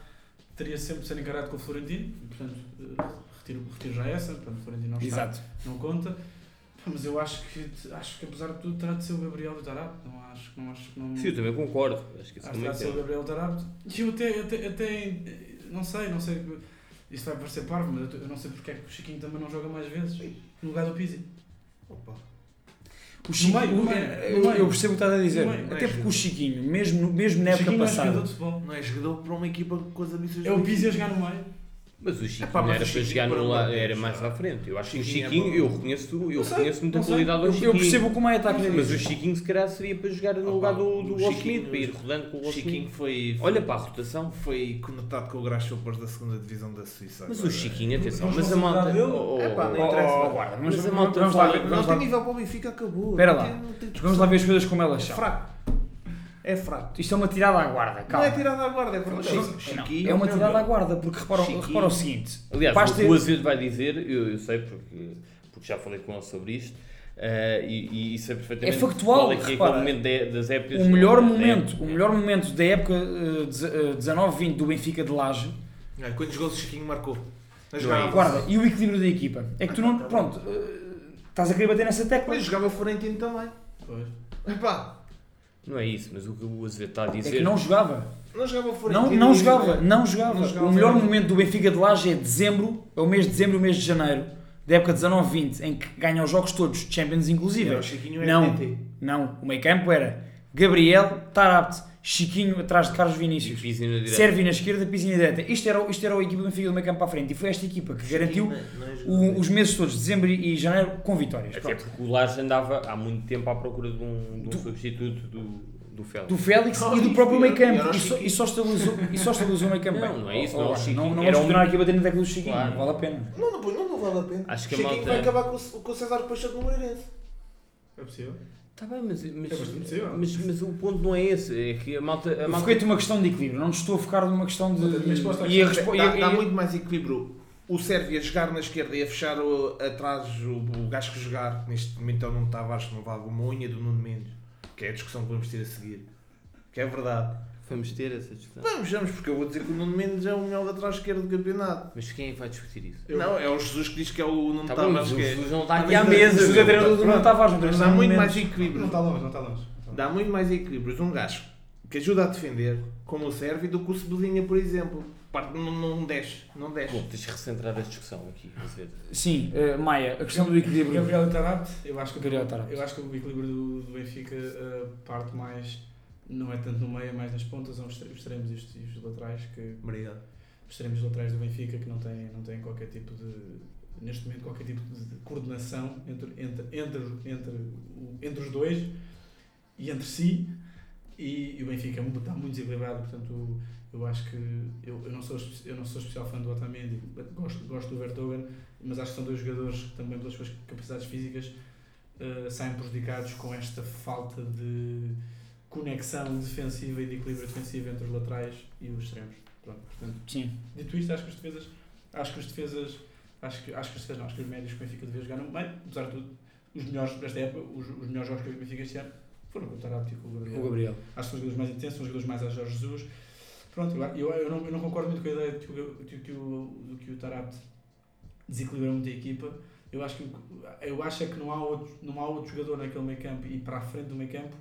teria sempre de ser encarado com o Florentino, portanto, eh, retiro, retiro já essa, portanto, o Florentino não está, Exato. não conta. Mas eu acho que, acho que apesar de tudo terá de ser o Gabriel do Tarap. Não acho, não acho que não. Sim, eu também concordo. Acho que isso Acho terá de ser o. Gabriel Tarap. E eu até, até, até, não sei, não sei. Isto vai parecer parvo, mas eu, eu não sei porque é que o Chiquinho também não joga mais vezes no lugar do Pizzi. Opa. O Chiquinho, meio, no o- meio, eu, no meio. eu percebo o que estás a dizer. Meio. Até porque o Chiquinho, mesmo, mesmo na O época Chiquinho não é passada. jogador de futebol. Não é jogador para uma equipa com as ambições É o Pizzi a jogar no meio. Mas o Chiquinho Epá, mas era o para Chiquinho, jogar por no amor lado, de Deus, era mais à frente. Eu acho que o Chiquinho é Chiquinho, bom. eu reconheço, eu Não sei, reconheço muita não sei. qualidade ao Eu, Chiquinho. eu percebo como é que está a querer Mas o. Chiquinho se calhar seria para jogar no lugar do, do o Chiquinho- Smith, para ir rodando com o O Chiquinho Smith. foi, Olha para a rotação. foi conectado com o Grasshoppers da segunda divisão da Suíça. Mas o agora. Chiquinho, atenção, Mas mas a não malta. dele? oh, oh, Epá, oh, não interessa. Oh, oh, guarda, Mas vamos, a malta vamos fala- lá, Não vamos tem lá, nível para o Benfica, acabou. Espera Não lá. tem- não tem vamos lá ver as coisas como elas É são. fraco. É fraco. Isto é uma tirada à guarda, Não calma. é tirada à guarda, é verdade. Não, Chiquinho, é uma meu tirada à guarda, porque repara, o seguinte. Aliás, basta- o Azevedo vai dizer, eu, eu sei porque, porque já falei com ele sobre isto, eh, e, e sei perfeitamente É factual, qual é que é repara. momento de- das épocas. o melhor da momento, o melhor momento da época eh, deze- eh, 19-20 do Benfica de Laje, Olha, Quantos gols o Chiquinho marcou? Não é Guarda, e o equilíbrio da equipa. É que tu não. Pronto, eh, estás a querer bater nessa tecla. mas jogava Florentino também. Pois. Epá, Não é isso, mas o que o Azevedo está a É dizer. que não jogava. não jogava Não, Florentino. não jogava, não jogava. Não jogava O melhor momento do Benfica de Laje é dezembro, é o mês de dezembro e o mês de janeiro, da época 19-20, em que ganha os jogos todos, Champions inclusive. Era o Chiquinho Não, não. O meio campo era Gabriel, Tarabt, Chiquinho atrás de Carlos Vinícius. Pizzi na direita. Servi na esquerda, Pizzi na direita. Isto era, o- isto era a equipa do Benfica do meio campo para a frente e foi esta equipa que garantiu Não é o- os meses todos, dezembro e janeiro, com vitórias. Até porque o Laje andava há muito tempo à procura de um, de um substituto do, do Félix. Do Félix Não, e do e próprio meio campo. E só, Chiquinho. e só estabilizou, e só estabilizou o meio campo. Não, não é isso, Oh, não é o oh, Chiquinho. Não, não Era vamos um- continuar aqui a bater na tecla do Chiquinho, Claro. não vale a pena. Não, não, não, não vale a pena. Acho que a Chiquinho malta- vai acabar com, o- com o César Peixoto no Moreirense. É possível. Está bem, mas, mas, É possível. mas, mas o ponto não é esse. É que a malta. A malta Foquei-te uma questão de equilíbrio, não te estou a focar numa questão de. Resposta E a questão respo- Dá, dá muito mais equilíbrio o Sérvio a jogar na esquerda e a fechar o- atrás o, o gajo que jogar. Neste momento é o Nuno Tavares, que não vale uma unha do Nuno Mendes. Que é a discussão que vamos ter a seguir. Que é verdade. Vamos ter essa discussão. Vamos, vamos, porque eu vou dizer que o Nuno Mendes é o melhor lateral esquerdo do campeonato. Mas quem é que vai discutir isso? Eu- Não, é o Jesus que diz que é o Nuno Tá Tavares. o que é- Jesus não está aqui à mesa. Jesus é treinador do Nuno. Tavares, não Mas dá muito mais equilíbrio. Não está longe, não está longe. Dá muito mais equilíbrios um gajo que ajuda a defender, como o Sérvio, do que o Cebolinha, por exemplo. Parte não, não desce, não desce. Bom, tens de recentrar a discussão aqui. Sim, eh, Maia, a questão do equilíbrio. Gabriel Tarapte, eu acho que, Gabriel Tarapte. eu acho que o equilíbrio do, do Benfica eh, parte mais, não é tanto no meio, é mais nas pontas, são os extre- os extremos e os, os laterais, que, Obrigado. os extremos laterais do Benfica que não têm, não têm qualquer tipo de, neste momento, qualquer tipo de, de coordenação entre, entre, entre, entre, entre os dois e entre si, e, e o Benfica é está muito desequilibrado, portanto, eu acho que, eu, eu, não, sou, eu não sou especial fã do Otamendi, gosto, gosto do Vertonghen, mas acho que são dois jogadores que também pelas suas capacidades físicas eh, saem prejudicados com esta falta de conexão defensiva e de equilíbrio defensivo entre os laterais e os extremos. Pronto, portanto, Sim. dito isto, acho que os defesas, acho que os defesas, acho que, acho que os defesas, não, acho que os médios que o Benfica devia jogar não bem, apesar de tudo, os melhores desta época, os, os melhores jogos que o Benfica este ano foram com o Tarapti e com o Gabriel. O Gabriel. Acho que são os jogadores mais intensos, são os jogadores mais a Jorge Jesus. Pronto, eu, eu, eu, não, eu não concordo muito com a ideia de que o, de que o, de que o Tarapte desequilibra muito a equipa. Eu acho que, eu acho é que não há, outro, não há outro jogador naquele meio campo e para a frente do meio campo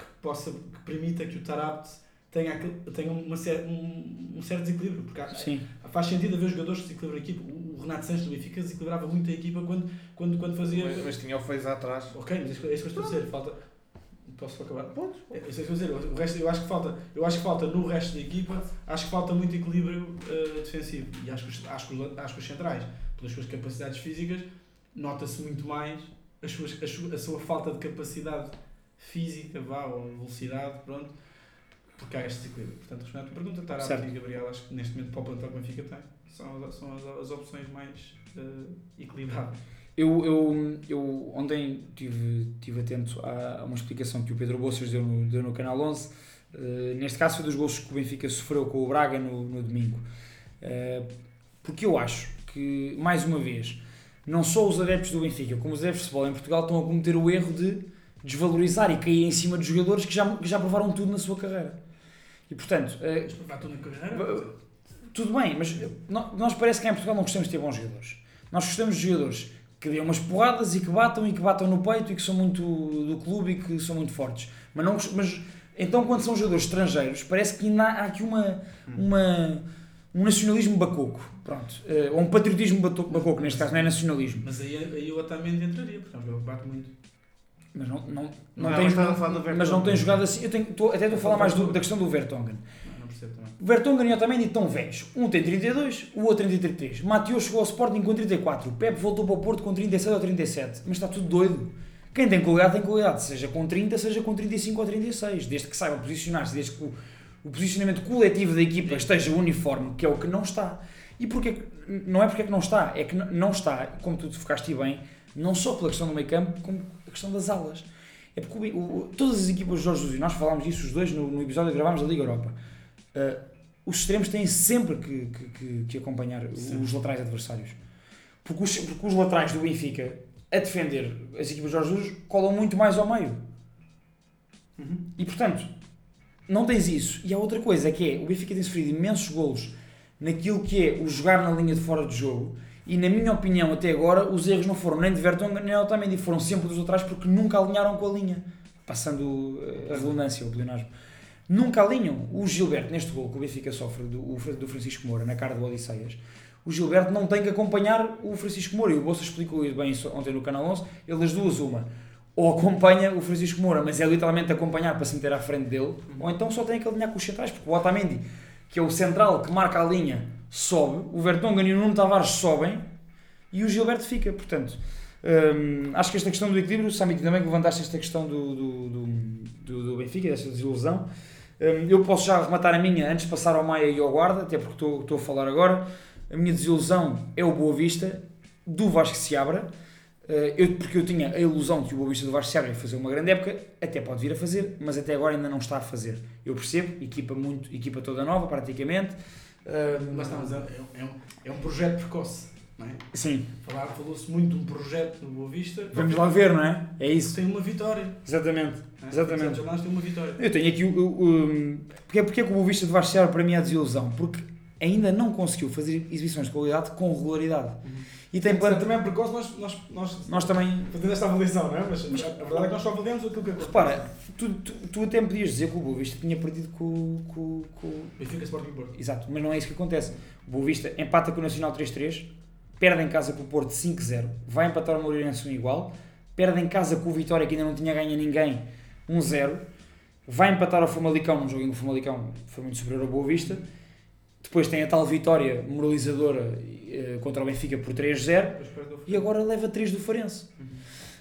que, possa, que permita que o Tarapte tenha, tenha uma, um, um certo desequilíbrio. Porque há- Sim. faz sentido haver jogadores que desequilibram a equipa. O, Renato Sanches do Benfica desequilibrava muito a equipa quando, quando, quando fazia. Mas, mas tinha o Feiza atrás. Ok, mas é isso que é isso que eu estou a dizer. Falta. Posso só acabar? Podes. É isso que eu estou a dizer. O resto, eu, acho que falta, eu acho que falta no resto da equipa, acho que falta muito equilíbrio eh, defensivo. E acho que, os, acho, que os, acho que os centrais, pelas suas capacidades físicas, nota-se muito mais as suas, a, sua, a sua falta de capacidade física, vá, ou velocidade, pronto, porque há este desequilíbrio. Portanto, respondendo à tua pergunta, Tarapti Certo. e Gabriel, acho que neste momento para o plantel Benfica tem, são, as- são as, as opções mais eh, equilibradas. Eu, eu, eu ontem estive tive atento a, a uma explicação que o Pedro Bolsas deu no, deu no Canal 11. Eh, neste caso foi dos gols que o Benfica sofreu com o Braga no, no domingo. Eh, porque eu acho que, mais uma vez, não só os adeptos do Benfica, como os adeptos de futebol em Portugal estão a cometer o erro de desvalorizar e cair em cima de jogadores que já, que já provaram tudo na sua carreira. E portanto, eh, Mas para a tua carreira, tudo bem, mas nó- nós parece que em Portugal não gostamos de ter bons jogadores. Nós gostamos de jogadores que dêem umas porradas e que batam e que batam no peito e que são muito do clube e que são muito fortes. Mas, não, mas então quando são jogadores estrangeiros, parece que ainda há aqui uma, uma, um nacionalismo bacoco. Pronto. Eh, ou um patriotismo bacoco, neste caso, não é nacionalismo. Mas aí, aí o Otamendi entraria, porque é jogador que bate muito. Mas não, não, não, Não, tem, mas não tem jogado assim. Eu tenho, estou- até estou a falar mais do- da questão do Vertonghen. Não, não percebo também. Vertonghen e Otamendi estão velhos. Um tem 32, o outro tem 33. Mateus chegou ao Sporting com 34. O Pepe voltou para o Porto com 37 ou 37. Mas está tudo doido. Quem tem qualidade tem qualidade. Seja com 30, seja com 35 ou 36. Desde que saiba posicionar-se, desde que o, o posicionamento coletivo da equipa esteja uniforme, que é o que não está. E porquê que- não é porque é que não está, é que não está, como tu te focaste bem, não só pela questão do meio campo, como a questão das alas. É porque o- o- todas as equipas de Jorge Jesus, e nós falámos disso os dois no, no episódio que gravámos da Liga Europa, Uh, os extremos têm sempre que, que, que- que acompanhar os laterais adversários. Porque os, porque os laterais do Benfica, a defender as equipas de Jorge Jesus, colam muito mais ao meio. E portanto, não tens isso. E há outra coisa que é: o Benfica tem sofrido imensos golos naquilo que é o jogar na linha de fora de jogo. E na minha opinião, até agora, os erros não foram nem de Vertonghen nem de Otamendi, foram sempre dos atrás porque nunca alinharam com a linha. Passando eh, a redundância, o pleonasmo. Nunca alinham. O Gilberto, neste gol que o Benfica sofre, do, do Francisco Moura, na cara do Odisseias, o Gilberto não tem que acompanhar o Francisco Moura. E o Bolsa explicou isso bem ontem no Canal 11. Ele das duas, uma. Ou acompanha o Francisco Moura, mas é literalmente acompanhar para se meter à frente dele, ou então só tem que alinhar com os centrais, porque o Otamendi, que é o central que marca a linha, sobe, o Vertonghen e o Nuno Tavares sobem, e o Gilberto fica. Portanto, hum, acho que esta questão do equilíbrio, Samit, também que levantaste esta questão do, do, do, do- Benfica, desta desilusão. Hum, eu posso já arrematar a minha antes de passar ao Maia e ao Guarda, até porque estou, estou a falar agora. A minha desilusão é o Boa Vista, do Vasco se abra. eu, porque eu tinha a ilusão que o Boa Vista do Vasco se abra ia fazer uma grande época, até pode vir a fazer, mas até agora ainda não está a fazer. Eu percebo, equipa, muito, equipa toda nova, praticamente. Hum, Lá está, mas é, é um, é um projeto precoce. Não é? Sim, Falou-se muito de um projeto no Boa Vista. vamos lá ver, não é? É isso. Tem uma vitória. Exatamente. é? Exatamente. Jornais têm uma vitória. Eu tenho aqui o. o, o porque, porque é que o Boa Vista de Vasco para mim é a desilusão? Porque ainda não conseguiu fazer exibições de qualidade com regularidade. E tem plano. também é precoce, nós, nós, nós, Nós também. fazendo esta avaliação, não é? Mas, mas a verdade é que nós só avaliamos aquilo que acontece. Repara, tu, tu, tu até me podias dizer que o Boa Vista tinha perdido com, com, com, Benfica Sporting Porto. Exato, mas não é isso que acontece. O Boa Vista empata com o Nacional 3-3, perde em casa com o Porto 5-0, vai empatar o Moreirense um igual, perde em casa com o Vitória que ainda não tinha ganho a ninguém 1-0, vai empatar ao Famalicão num jogo em que o Famalicão foi muito superior ao Boa Vista, depois tem a tal vitória moralizadora contra o Benfica por 3-0 Depois perde o e agora leva 3 do Farense.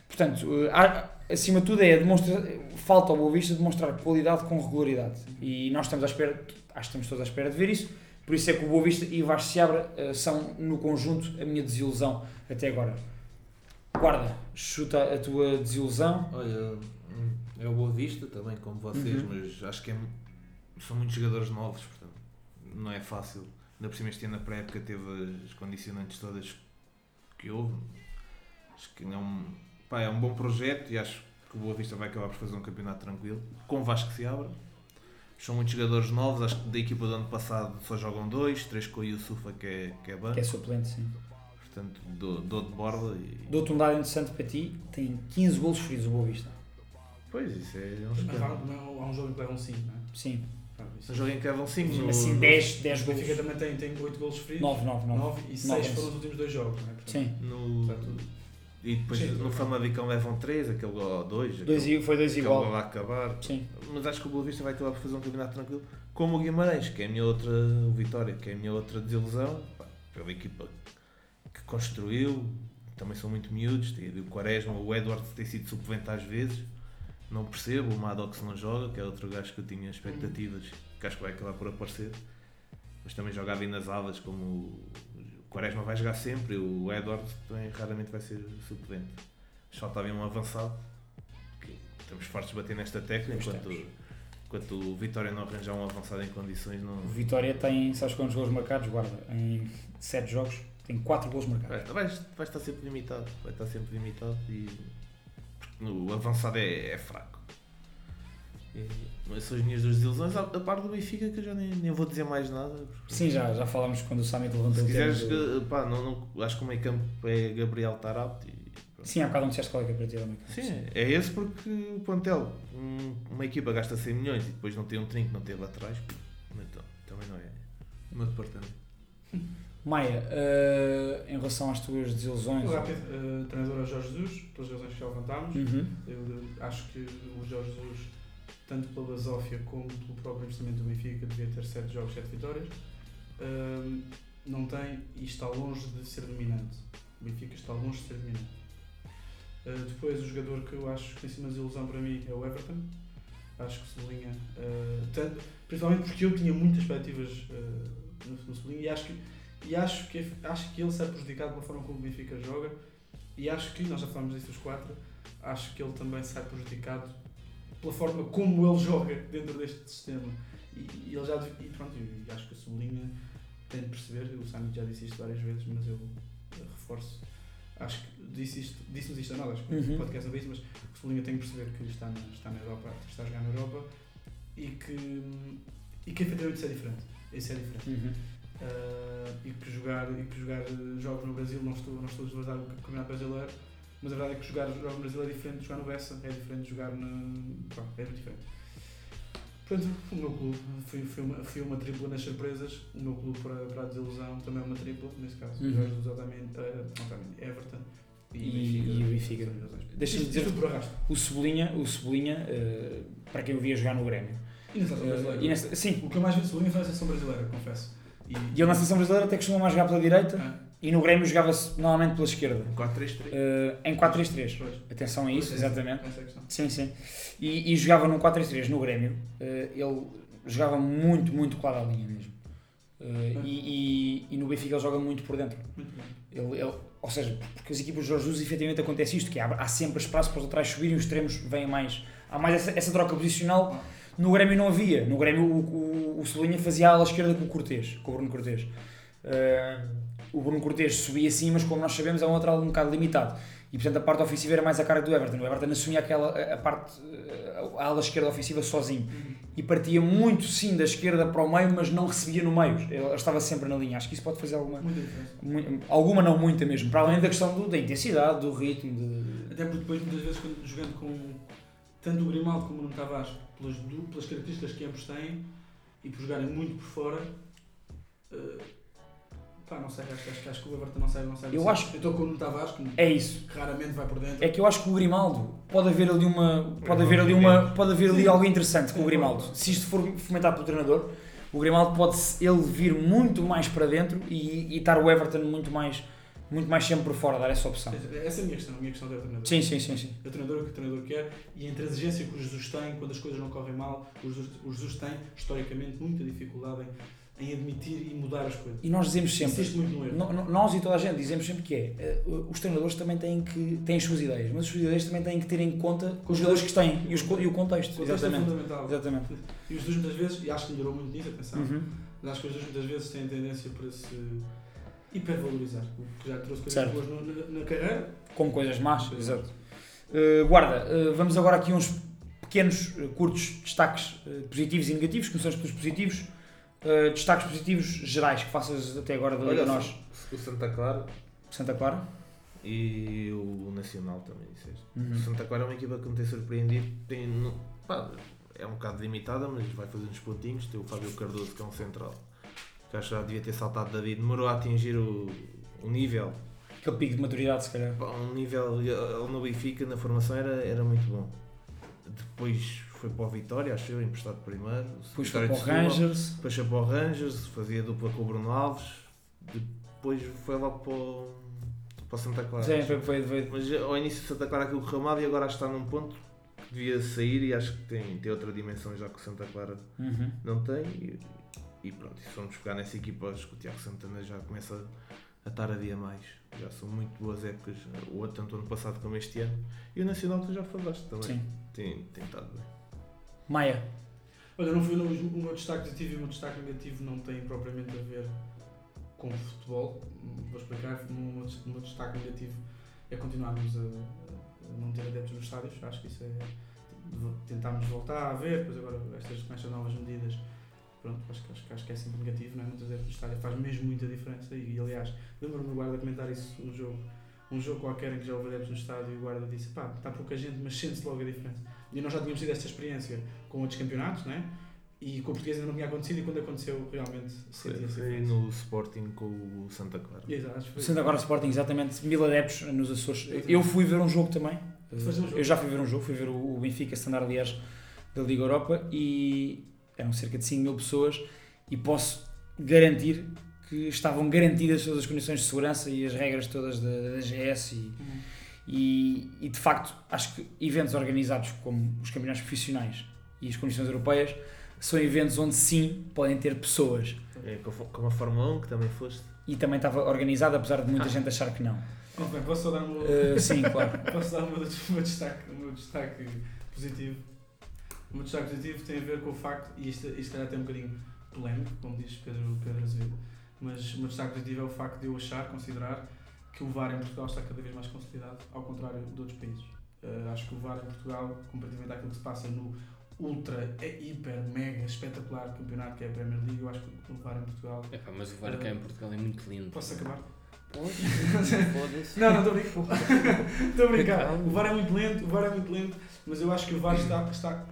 Portanto, eh, há- acima de tudo é demonstra, falta ao Boa Vista demonstrar qualidade com regularidade. E nós estamos à espera, acho que estamos todos à espera de ver isso. Por isso é que o Boa Vista e o Vasco Seabra eh, são, no conjunto, a minha desilusão até agora. Guarda, chuta a tua desilusão. Olha, é o Boa Vista também, como vocês, Uhum. mas acho que é são muitos jogadores novos, portanto, não é fácil. Ainda por cima este ano na pré-época teve as condicionantes todas que houve. Acho que é um, pá, é um bom projeto e acho que o Boa Vista vai acabar por fazer um campeonato tranquilo, com o Vasco que se abra. São muitos jogadores novos, acho que da equipa do ano passado só jogam dois, três com o Yusufa que é, que é banco, Que é suplente, sim. portanto dou, dou de borda e... Dou-te um dado interessante para ti. Tem 15 golos feridos o Boa Vista. Pois, isso é um Mas há, não, um jogo que levam 5, não é? Sim. Isso. Se jogo em que levam 5 Assim, 10, 10 O. Benfica também tem, tem 8 golos feridos. 9, 9, 9. 9 e 6 Nove. foram os últimos dois jogos, não é? Portanto, Sim. No, Portanto, e depois Sim, no. Famalicão levam 3, aquele gol 2, Dois, aquele, i- foi 2 aquele igual. gol a acabar. Sim. Mas acho que o Boa Vista vai acabar por fazer um campeonato tranquilo. Como o Guimarães, que é a minha outra o Vitória, que é a minha outra desilusão, pá, pela equipa que construiu, também são muito miúdos, tem o Quaresma, o Edward tem sido suplente às vezes, não percebo, o Maddox não joga, que é outro gajo que eu tinha expectativas, que acho que vai acabar por aparecer, mas também joga ali nas alas, como o Quaresma vai jogar sempre, e o Edward também raramente vai ser suplente. Mas falta ali um avançado, que estamos fortes de bater nesta tecla, enquanto, enquanto o Vitória não arranjar um avançado em condições, não... O Vitória tem, sabes quantos gols marcados? Guarda, em 7 jogos, tem 4 gols marcados. Vai, vai, vai estar sempre limitado, vai estar sempre limitado e porque o avançado é, é fraco. E, as minhas duas desilusões, a, a parte do Benfica que eu já nem, nem vou dizer mais nada. porque- Sim, já, já falámos quando o Summit levantou Se quiseres, do- que- pá, não, não, acho que o meio campo é Gabriel Tarapte e. Sim, há bocado não disseste qual é que é para ti. Sim, é esse porque o plantel, um- uma equipa gasta 100 milhões e depois não tem um trinco, não tem laterais, então também não é o meu departamento. Maia, eh, em relação às tuas desilusões. o rápido eh, treinador é o Jorge Jesus, pelas razões que já levantámos. Uhum. Eu eh, acho que o Jorge Jesus, tanto pela basófia como pelo próprio investimento do Benfica, devia ter 7 jogos, 7 vitórias. Ahm, não tem e está longe de ser dominante. O Benfica está longe de ser dominante. Ah, depois, o jogador que eu acho que tem sido uma desilusão para mim é o Everton. Acho que o Cebolinha, ah, tanto, principalmente porque eu tinha muitas expectativas ah, no, no Cebolinha e acho que, e acho, que, acho que ele sai prejudicado pela forma como o Benfica joga. E acho que, nós já falámos disso os quatro, acho que ele também sai prejudicado pela forma como ele joga dentro deste sistema. E, e ele já e pronto, e acho que a Sublinha tem de perceber, o Sami já disse isto várias vezes, mas eu reforço. Acho que disse isto, disse-nos isto a nós, acho que Uhum. o podcast não disse, mas o Sublinha tem que perceber que está na, está na Europa, está a jogar na Europa e que, e que efetivamente isso é diferente. Isso é diferente. Uhum. eh, e que jogar, e que jogar jogos no Brasil, não estou, não estou a desvalorizar o Campeonato Brasileiro, mas a verdade é que jogar no Brasil é diferente de jogar no Bessa, é diferente de jogar no. Pá, é muito diferente. Portanto, o meu clube foi, foi, uma, foi uma tripla nas surpresas, o meu clube para, para a desilusão também é uma tripla, nesse caso, Uhum. Otamendi, eh, Otamendi, Everton E- e o Benfica. Deixa-me dizer-. O Cebolinha, o Cebolinha eh, para quem eu via jogar no Grêmio. E na seleção Eh, brasileira. e nessa- sim, O que eu mais vi de Cebolinha foi a seleção brasileira, confesso. E, e ele na seleção brasileira até costuma mais jogar pela direita Ah, e no Grêmio jogava-se normalmente pela esquerda. 4-3-3. Eh, em 4-3-3. pois. Atenção a isso, é, exatamente. É. Sim, sim. E, e jogava num 4-3-3 no Grêmio. Eh, ele jogava muito, muito colado à linha mesmo. Eh, e, e- e no Benfica ele joga muito por dentro. Muito bem. Ele, ele- ou seja, porque as equipas de Jorge Jesus efetivamente acontece isto, que há, há sempre espaço para os laterais subirem e os extremos vêm mais. Há mais essa, essa troca posicional. No Grêmio não havia. No Grêmio o, o, o Cebolinha fazia a ala esquerda com o Cortês, com o Bruno Cortês. Eh, o Bruno Cortês subia assim, mas como nós sabemos é um lateral um bocado limitado. E portanto a parte ofensiva era mais a cara do Everton. O Everton assumia aquela, a, parte, eh, a ala esquerda ofensiva sozinho. E partia muito sim da esquerda para o meio, mas não recebia no meio. Ele estava sempre na linha. Acho que isso pode fazer alguma, Muita Alguma não, muita mesmo. Para além da questão do- da intensidade, do ritmo. De... Até porque depois, muitas vezes, quando, jogando com tanto o Grimaldo como o Nuno Tavares, pelas, pelas características que ambos têm e por jogarem muito por fora, eh, pá, não sei, acho, acho, acho que o Everton não sai, não sai Eu assim. acho- Eu estou com o Nuno Tavares, que É isso. raramente vai por dentro. É que eu acho que o Grimaldo pode haver ali uma. Pode É haver ali uma. Pode haver ali algo interessante com o Grimaldo. Se isto for fomentado pelo treinador, o Grimaldo pode ele vir muito mais para dentro e, e estar o Everton muito mais, muito mais sempre por fora, dar essa opção. Essa é a minha questão, a minha questão é o treinador. Sim, sim, sim, sim. É o treinador o que o treinador quer e a intransigência que o Jesus tem quando as coisas não correm mal. O Jesus, o Jesus tem, historicamente, muita dificuldade em, em admitir e mudar as coisas. E nós dizemos sempre. Nós e toda a gente dizemos sempre que é, eh, os treinadores também têm que têm as suas ideias, mas as suas ideias também têm que ter em conta os jogadores que têm e, os e o contexto. O contexto é Exatamente. fundamental. Exatamente. E os Jesus muitas vezes, e acho que melhorou muito nisso, atenção, Uhum. mas acho que os Jesus muitas vezes têm tendência para se hipervalorizar, o que já trouxe coisas boas na, na carreira. Como coisas más, exato. Uh, guarda, uh, vamos agora aqui uns pequenos, uh, curtos destaques positivos e negativos. Começamos pelos positivos. Uh, destaques positivos gerais que faças até agora de, Olha, nós. o Santa Clara Santa Clara. e o Nacional também disseste. Uhum. O Santa Clara é uma equipa que me tem surpreendido. Tem, no- pá, é um bocado limitada, mas vai fazer uns pontinhos. Tem o Fábio Cardoso, que é um central. Que acho que já devia ter saltado David. Demorou a atingir o, o nível. Aquele pico de maturidade, se calhar. Pá, Um nível ele no Benfica, na formação, era, era muito bom. Depois foi para o Vitória, acho eu, emprestado primeiro. Depois foi para o. Rangers. Depois foi para o Rangers, fazia dupla com o Bruno Alves. Depois foi logo para o, para o Santa Clara. Sim, foi, foi, foi. Mas ao início de Santa Clara aquilo correu mal e agora está num ponto que devia sair e acho que tem, tem outra dimensão já que o Santa Clara Uhum. não tem. E, e pronto, e se formos pegar nessa equipa, acho que o Tiago Santana já começa a estar a dia mais. Já são muito boas épocas, o outro tanto ano passado como este ano. E o Nacional que já falaste também. Sim. Tem, tem estado bem. Maia. Olha, não foi, o meu destaque positivo e o meu destaque negativo não têm propriamente a ver com futebol. Vou explicar. O meu, o meu destaque negativo é continuarmos a, a não ter adeptos nos estádios. Acho que isso é. Tentámos voltar a ver, depois agora estas, com estas novas medidas. Pronto, acho, acho, acho que é sempre negativo, não é? Muitos adeptos no estádio faz mesmo muita diferença. E, aliás, lembro-me do guarda comentar isso num jogo, um jogo qualquer em que já houve adeptos no estádio e o guarda disse: pá, está pouca gente, mas sente-se logo a diferença. E nós já tínhamos tido esta experiência com outros campeonatos, né? E com o português ainda não tinha acontecido e quando aconteceu realmente Foi, sentia-se. a foi no Sporting com o Santa Clara. Exato, acho que foi- Santa Clara Sporting, exatamente. Mil adeptos nos Açores. Eu fui ver um jogo também. Um jogo? Eu já fui ver um jogo. Fui ver o o Benfica Standard Liège da Liga Europa e eram cerca de 5 mil pessoas e posso garantir que estavam garantidas todas as condições de segurança e as regras todas da, da GS e, Uhum. E, e, de facto acho que eventos organizados como os campeonatos profissionais e as condições europeias são eventos onde sim podem ter pessoas É, com, a Fórmula 1 que também foste. e também estava organizado apesar de muita gente achar que não Muito bem, posso só dar o meu, Uh, sim, claro posso dar o meu, destaque, destaque positivo. O meu destaque positivo tem a ver com o facto, e isto, isto calhar tem um bocadinho polémico, como diz Pedro, Pedro Azevedo, mas o meu destaque positivo é o facto de eu achar, considerar, que o VAR em Portugal está cada vez mais consolidado, ao contrário de outros países. Uh, acho que o VAR em Portugal, comparativamente àquilo que se passa no ultra, é hiper, mega, espetacular campeonato que é a Premier League. Eu acho que o VAR em Portugal. Epá, mas o VAR cá em Portugal é muito lindo. Posso acabar? Foda-se. Não, não estou a brincar. Estou a brincar. O VAR é muito lento, o VAR é muito lento, mas eu acho que o VAR está. está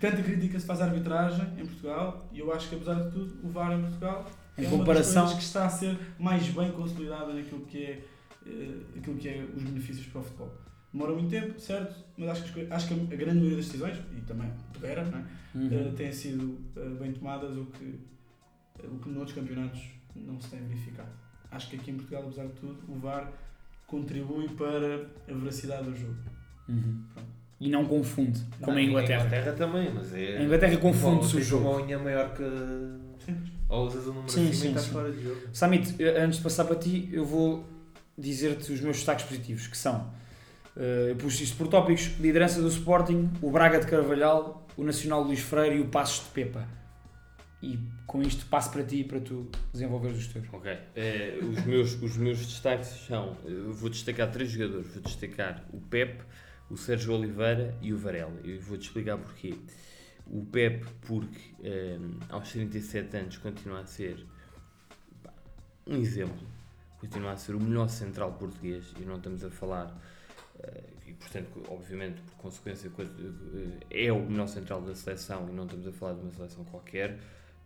tanta crítica se faz à arbitragem em Portugal e eu acho que apesar de tudo, o VAR em Portugal Em é comparação- uma das que está a ser mais bem consolidada naquilo que é, eh, aquilo que é os benefícios para o futebol. Demora muito tempo, certo, mas acho que, acho que a grande maioria das decisões, e também não é? Uhum. Eh, têm sido eh, bem tomadas, o que, o que noutros campeonatos não se tem verificado. Acho que aqui em Portugal, apesar de tudo, o VAR contribui para a veracidade do jogo. Uhum. E não confunde, como Não, em Em Inglaterra. Inglaterra também, mas é. Em Inglaterra confunde-se o jogo. uma unha maior que. Ou usas o número Sim, acima sim, e estás sim. fora de jogo. Samit, antes de passar para ti, eu vou dizer-te os meus destaques positivos, que são, eh, eu pus isto por tópicos, liderança do Sporting, o Braga de Carvalhal, o Nacional Luís Freire e o Passos de Pepa. E com isto passo para ti, para tu desenvolveres os teus. Ok. Eh, os, meus, os meus destaques são. Vou destacar três jogadores. Vou destacar o Pep, o Sérgio Oliveira e o Varela. E vou-te explicar porquê. O Pep, porque eh, aos 37 anos continua a ser pá, um exemplo. Continua a ser o melhor central português e não estamos a falar. eh, e portanto, obviamente, por consequência, eh, é o melhor central da seleção e não estamos a falar de uma seleção qualquer.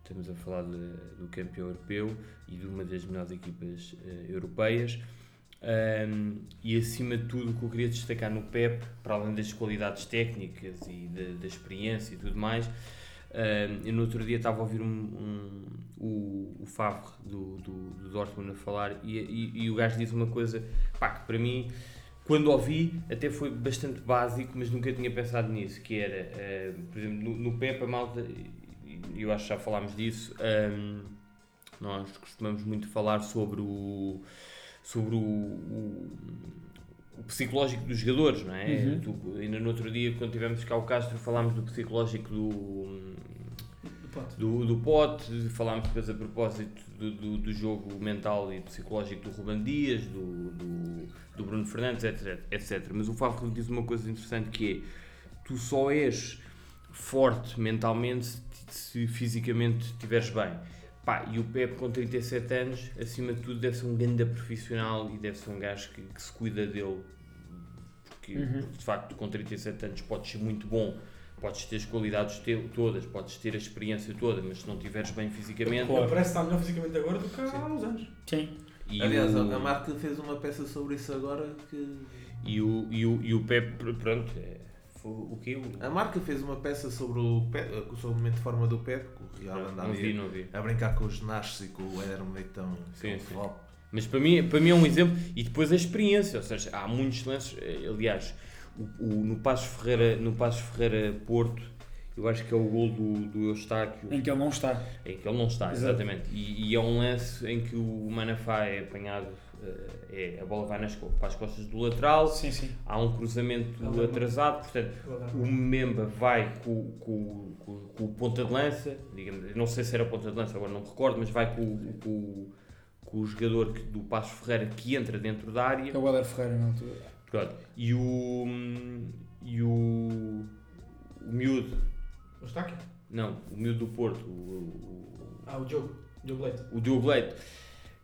Estamos a falar de- do campeão europeu e de uma das melhores equipas eh, europeias. Ahm, e acima de tudo, o que eu queria destacar no Pep, para além das qualidades técnicas e da, experiência e tudo mais, ahm, eu no outro dia estava a ouvir um, um- o, o Favre do, do, do Dortmund a falar e, e, e o gajo disse uma coisa pá, que para mim, quando ouvi, até foi bastante básico, mas nunca tinha pensado nisso, que era, ah, por exemplo, no, no Pep a malta, e eu acho que já falámos disso, nós costumamos muito falar sobre o sobre o, o, o psicológico dos jogadores, não é? Uhum. Ainda no outro dia, quando tivemos cá o Castro, falámos do psicológico do, Do pote. do, do Pote, falámos depois a propósito do, do, do jogo mental e psicológico do Ruben Dias, do, do, do Bruno Fernandes, etc, etc. Mas o Fábio diz uma coisa interessante que é tu só és forte mentalmente se, se fisicamente estiveres bem. Pá, e o Pepe com 37 anos, acima de tudo, deve ser um grande profissional e deve ser um gajo que, que se cuida dele. Porque, Uhum. porque, de facto, com 37 anos podes ser muito bom, podes ter as qualidades te- todas, podes ter a experiência toda, mas se não estiveres bem fisicamente. Ele parece estar melhor fisicamente agora do que há uns anos. Sim. E Aliás, o, a marca fez uma peça sobre isso agora que. e o, e o, e o Pepe, pronto, é, o que? A marca fez uma peça sobre o, Pep, sobre o momento de forma do Pep, que o Real anda Não vi, não vi. a brincar com os Nashes e com o Éder Militão. Sim. Mas para mim, para mim é um exemplo. E depois a experiência, ou seja, há muitos lances. eh, Aliás, o, o- no Passos Ferreira, no Passos Ferreira Porto, eu acho que é o gol do, do Eustáquio, Em que ele não está. em que ele não está, Exato. exatamente. E, e é um lance em que o Manafá é apanhado, eh, é, a bola vai nas, para as costas do lateral, Sim, sim. há um cruzamento Ele atrasado, portanto, o Memba vai com, com, com, com o ponta de lança, digamos, não sei se era ponta de lança, agora não me recordo, mas vai com, com, com o jogador que- do Passo Ferreira que entra dentro da área. É o Helder Ferreira na altura. Pronto. E o. E o. O miúdo. O Eustáquio? Não, o miúdo do Porto. O, o, Ah, o Diogo. Diogo Leite. o Diogo Leite.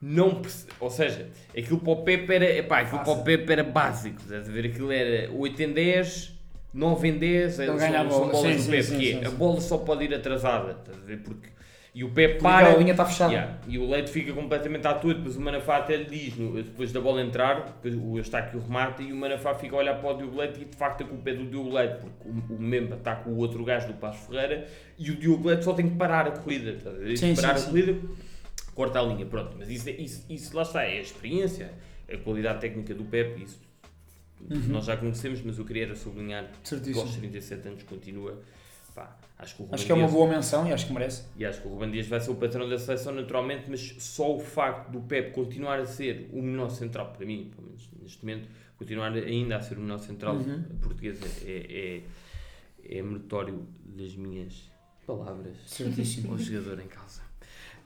Não perce- ou seja, aquilo para o Pepe era, epá, aquilo para o Fácil. Pepe era básico, estás a ver? Aquilo era 8 em 10, 9 em 10, Ele são, ganha a são bola. bolas Sim, do sim, Pepe, sim, que é, sim, a bola só pode ir atrasada, estás a ver? Porque, e o Porque para, aquela linha está fechada. Yeah, E o Leite fica completamente à toa, depois o Manafá até lhe diz, depois da bola entrar, o Eustáquio remata e o Manafá fica a olhar para o Diogo Leite e de facto a culpa é do Diogo Leite, porque o, o Memba está com o outro gajo do Passo Ferreira e o Diogo Leite só tem que parar a corrida, tá a? Sim, parar sim, a sim. corrida, corta a linha, pronto, mas isso, é- isso, isso lá está, é a experiência, é a qualidade técnica do Pepe, isso Uhum. nós já conhecemos, mas eu queria era sublinhar que aos 37 anos continua, pá, acho que o Acho Ruben que é uma Dias- boa menção e acho que merece. e acho que o Ruben Dias vai ser o patrão da seleção naturalmente, mas só o facto do Pep continuar a ser o melhor central, para mim, pelo menos neste momento, continuar ainda a ser o melhor central Uhum. português é, é, é meritório das minhas palavras Certíssimo. ao jogador em causa.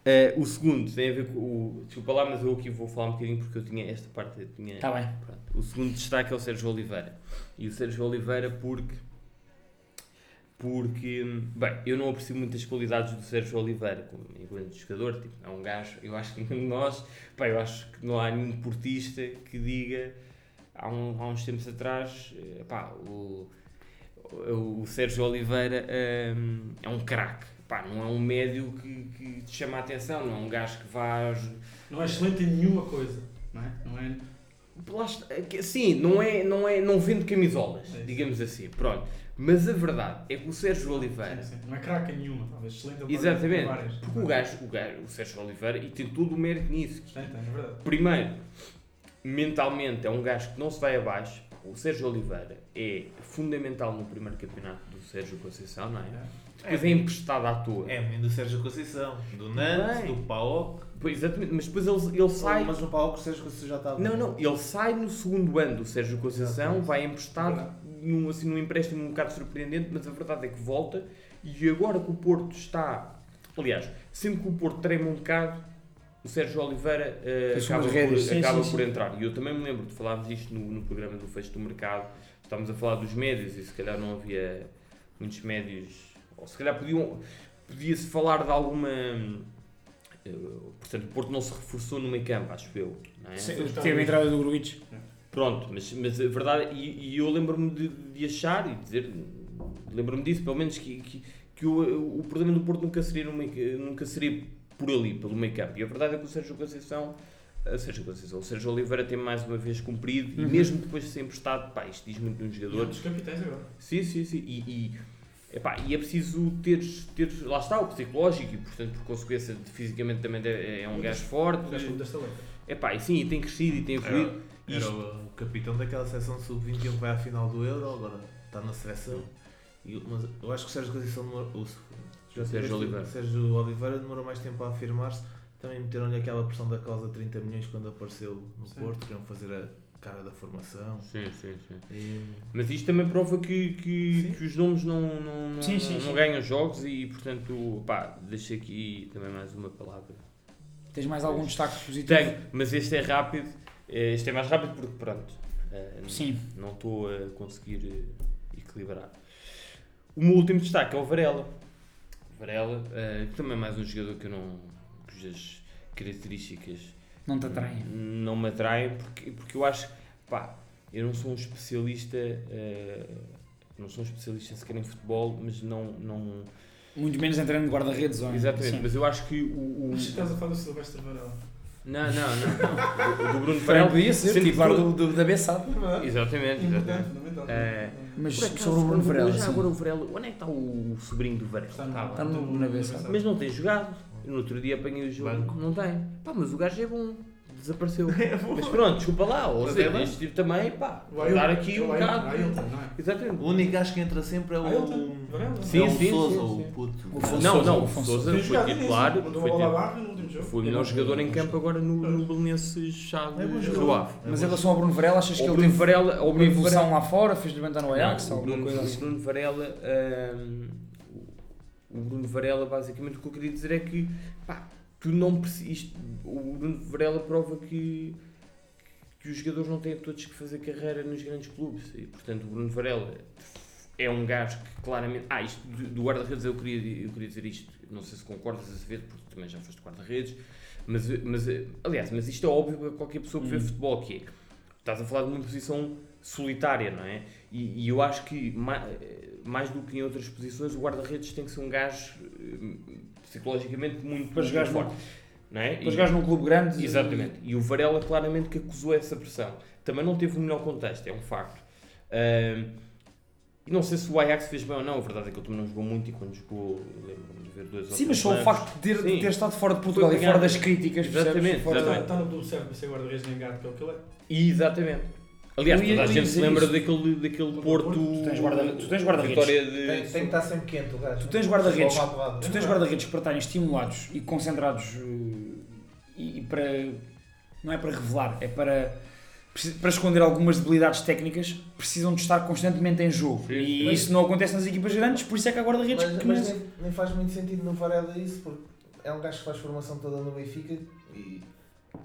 Eh, o segundo tem a ver com o. Desculpa lá, mas eu aqui vou falar um bocadinho porque eu tinha esta parte. Eu tinha, Está bem. Pronto. O segundo destaque é o Sérgio Oliveira. E o Sérgio Oliveira porque porque, bem, eu não aprecio muitas qualidades do Sérgio Oliveira como enquanto jogador, tipo, é um gajo, eu acho que nós, pá, eu acho que não há nenhum portista que diga, há, um- há uns tempos atrás, eh, pá, o, o, o Sérgio Oliveira hum, é um craque, pá, não é um médio que, que te chama a atenção, não é um gajo que vá... Não é excelente em nenhuma coisa, não é? Não é é Sim, não, é, não, é, não vende camisolas, É digamos assim, pronto. Mas a verdade é que o Sérgio Oliveira sim, sim. Não é em nenhuma, talvez excelente Exatamente. várias. Porque o gajo, o gajo, o Sérgio Oliveira, e tem todo o mérito nisso. Tem, tem, é verdade. Primeiro, mentalmente é um gajo que não se vai abaixo. O Sérgio Oliveira é fundamental no primeiro campeonato do Sérgio Conceição, não é? Depois é, emprestado à toa. É, do Sérgio Conceição, do Nantes, Bem. do PAOC. Pois, exatamente, mas depois ele, ele sai. Mas no PAOC o Sérgio Conceição já estava. Não, não, ele sai no segundo ano do Sérgio Conceição, Exatamente. vai emprestado num, assim, num empréstimo um bocado surpreendente, mas a verdade é que volta e agora que o Porto está. Aliás, sempre que o Porto trema um bocado, o Sérgio Oliveira Fez acaba, por. Sim, acaba sim, por sim. entrar. E eu também me lembro de falarmos disto no, no programa do Fecho do Mercado. Estávamos a falar dos médios e se calhar não havia muitos médios, ou se calhar podiam, podia-se falar de alguma. eh, portanto, o Porto não se reforçou no meio campo, acho eu. Não é? Sim, Teve a entrada do Gruitch. Pronto, mas, mas a verdade, e, e eu lembro-me de, de achar e dizer, lembro-me disso, pelo menos, que, que, que o, o problema do Porto nunca seria, no meio, nunca seria por ali, pelo meio campo. E a verdade é que o Sérgio Conceição, a Sérgio Conceição, o Sérgio Oliveira tem mais uma vez cumprido, e Uhum. mesmo depois de ser emprestado, pá, isto diz muito de um E jogador. outros capitães agora. Sim, sim, sim. E, e, epá, e é preciso ter, ter, lá está, o psicológico, e portanto, por consequência, fisicamente também é, é um gajo forte. O gajo como desta letra. Epá, e sim, e tem crescido e tem evoluído. Era, era o, o capitão daquela seleção sub-21 que vai à final do Euro, agora está na seleção. E, mas eu acho que o Sérgio Conceição demorou. O, O Sérgio Oliveira. Sérgio Oliveira demorou mais tempo a afirmar-se. Também meteram-lhe aquela pressão da causa 30 milhões quando apareceu no Sim. Porto, queriam fazer a cara da formação. Sim, sim, sim. E, Mas isto também prova que, que, que os nomes não, não, não, Sim, sim, não sim. ganham jogos e, portanto, pá, deixo aqui também mais uma palavra. Tens mais algum destaque positivo? Tenho, mas este é rápido. Eh, Este é mais rápido porque, pronto, eh, Sim. não estou a conseguir eh, equilibrar. O meu último destaque é o Varela. Varela, que também é mais um jogador que eu não. cujas características Não te atraem. não me atraem porque, porque eu acho pá, eu não sou um especialista não sou um especialista sequer em futebol mas não, não Muito menos entrando de guarda-redes. exatamente, Sim. mas eu acho que o, o- Mas estás a falar do Silvestre Varela. Não, não, não, o do Bruno Também Varela podia ser sendo titular do, do, da Bessade. É exatamente, exatamente. Eh, Mas acaso, sobre o Bruno já Varela. agora sim. o Varela onde é que está o sobrinho do Varela? Está no, Tá, Está no- na Bessade. mas não tem jogado no outro dia apanhei o jogo, Banco. não tem pá, mas o gajo é bom desapareceu mas pronto, desculpa lá ou Mas seja, é bom. este tipo também, pá, Ailton- dar aqui um o Ailton- bocado é? exatamente o único gajo que entra sempre é o. Sim, é o sim, Sousa, sim, o puto. O Afonso Não, não, o Tem foi titular, foi, titular, jogo. foi o melhor jogador em campo agora no, no Belenenses já de É jogador. Ave. Mas em relação ao Bruno Varela, achas que ele Bruno teve Varela, o uma Bruno evolução Varela, lá fora? Fez levantar no Ajax? não, o alguma Bruno, coisa o assim? Bruno Varela, hum, o Bruno Varela, basicamente o que eu queria dizer é que, pá, tu não precisas, o Bruno Varela prova que que os jogadores não têm todos que fazer carreira nos grandes clubes e portanto o Bruno Varela é um gajo que claramente. Ah, isto do do guarda-redes eu queria, eu queria dizer isto, não sei se concordas a ver, porque também já foste guarda-redes, mas, mas aliás, mas isto é óbvio para qualquer pessoa que vê Hum. futebol, que é, estás a falar de uma posição solitária, não é? E, e eu acho que ma- mais do que em outras posições, o guarda-redes tem que ser um gajo eh, psicologicamente muito, Para muito forte. Não é? Para E- jogares num clube grande. Exatamente. E o Varela claramente que acusou essa pressão. Também não teve o melhor contexto, é um facto. Ahm, e não sei se o Ajax fez bem ou não, a verdade é que ele também não jogou muito e quando jogou, lembro-me ver dois Sim, mas só o facto de ter, de ter estado fora de Portugal e fora das críticas? Exatamente, Fora- exatamente. Está no certo para ser guarda-redes nem gato, que é o que ele é. Exatamente. Aliás, toda a gente se lembra daquele, daquele Porto. Tu tens guarda- guarda-redes. De. Tem, tem que estar sempre quente o gajo. Tu tens guarda-redes. Tu tens guarda-redes para estarem estimulados e concentrados eh, e, e para. Não é para revelar, é para. Para esconder algumas debilidades técnicas, precisam de estar constantemente em jogo. Sim, e sim. isso não acontece nas equipas grandes, por isso é que há guarda-redes Mas, mas nem, nem faz muito sentido no Varela isso, porque é um gajo que faz formação toda no Benfica e,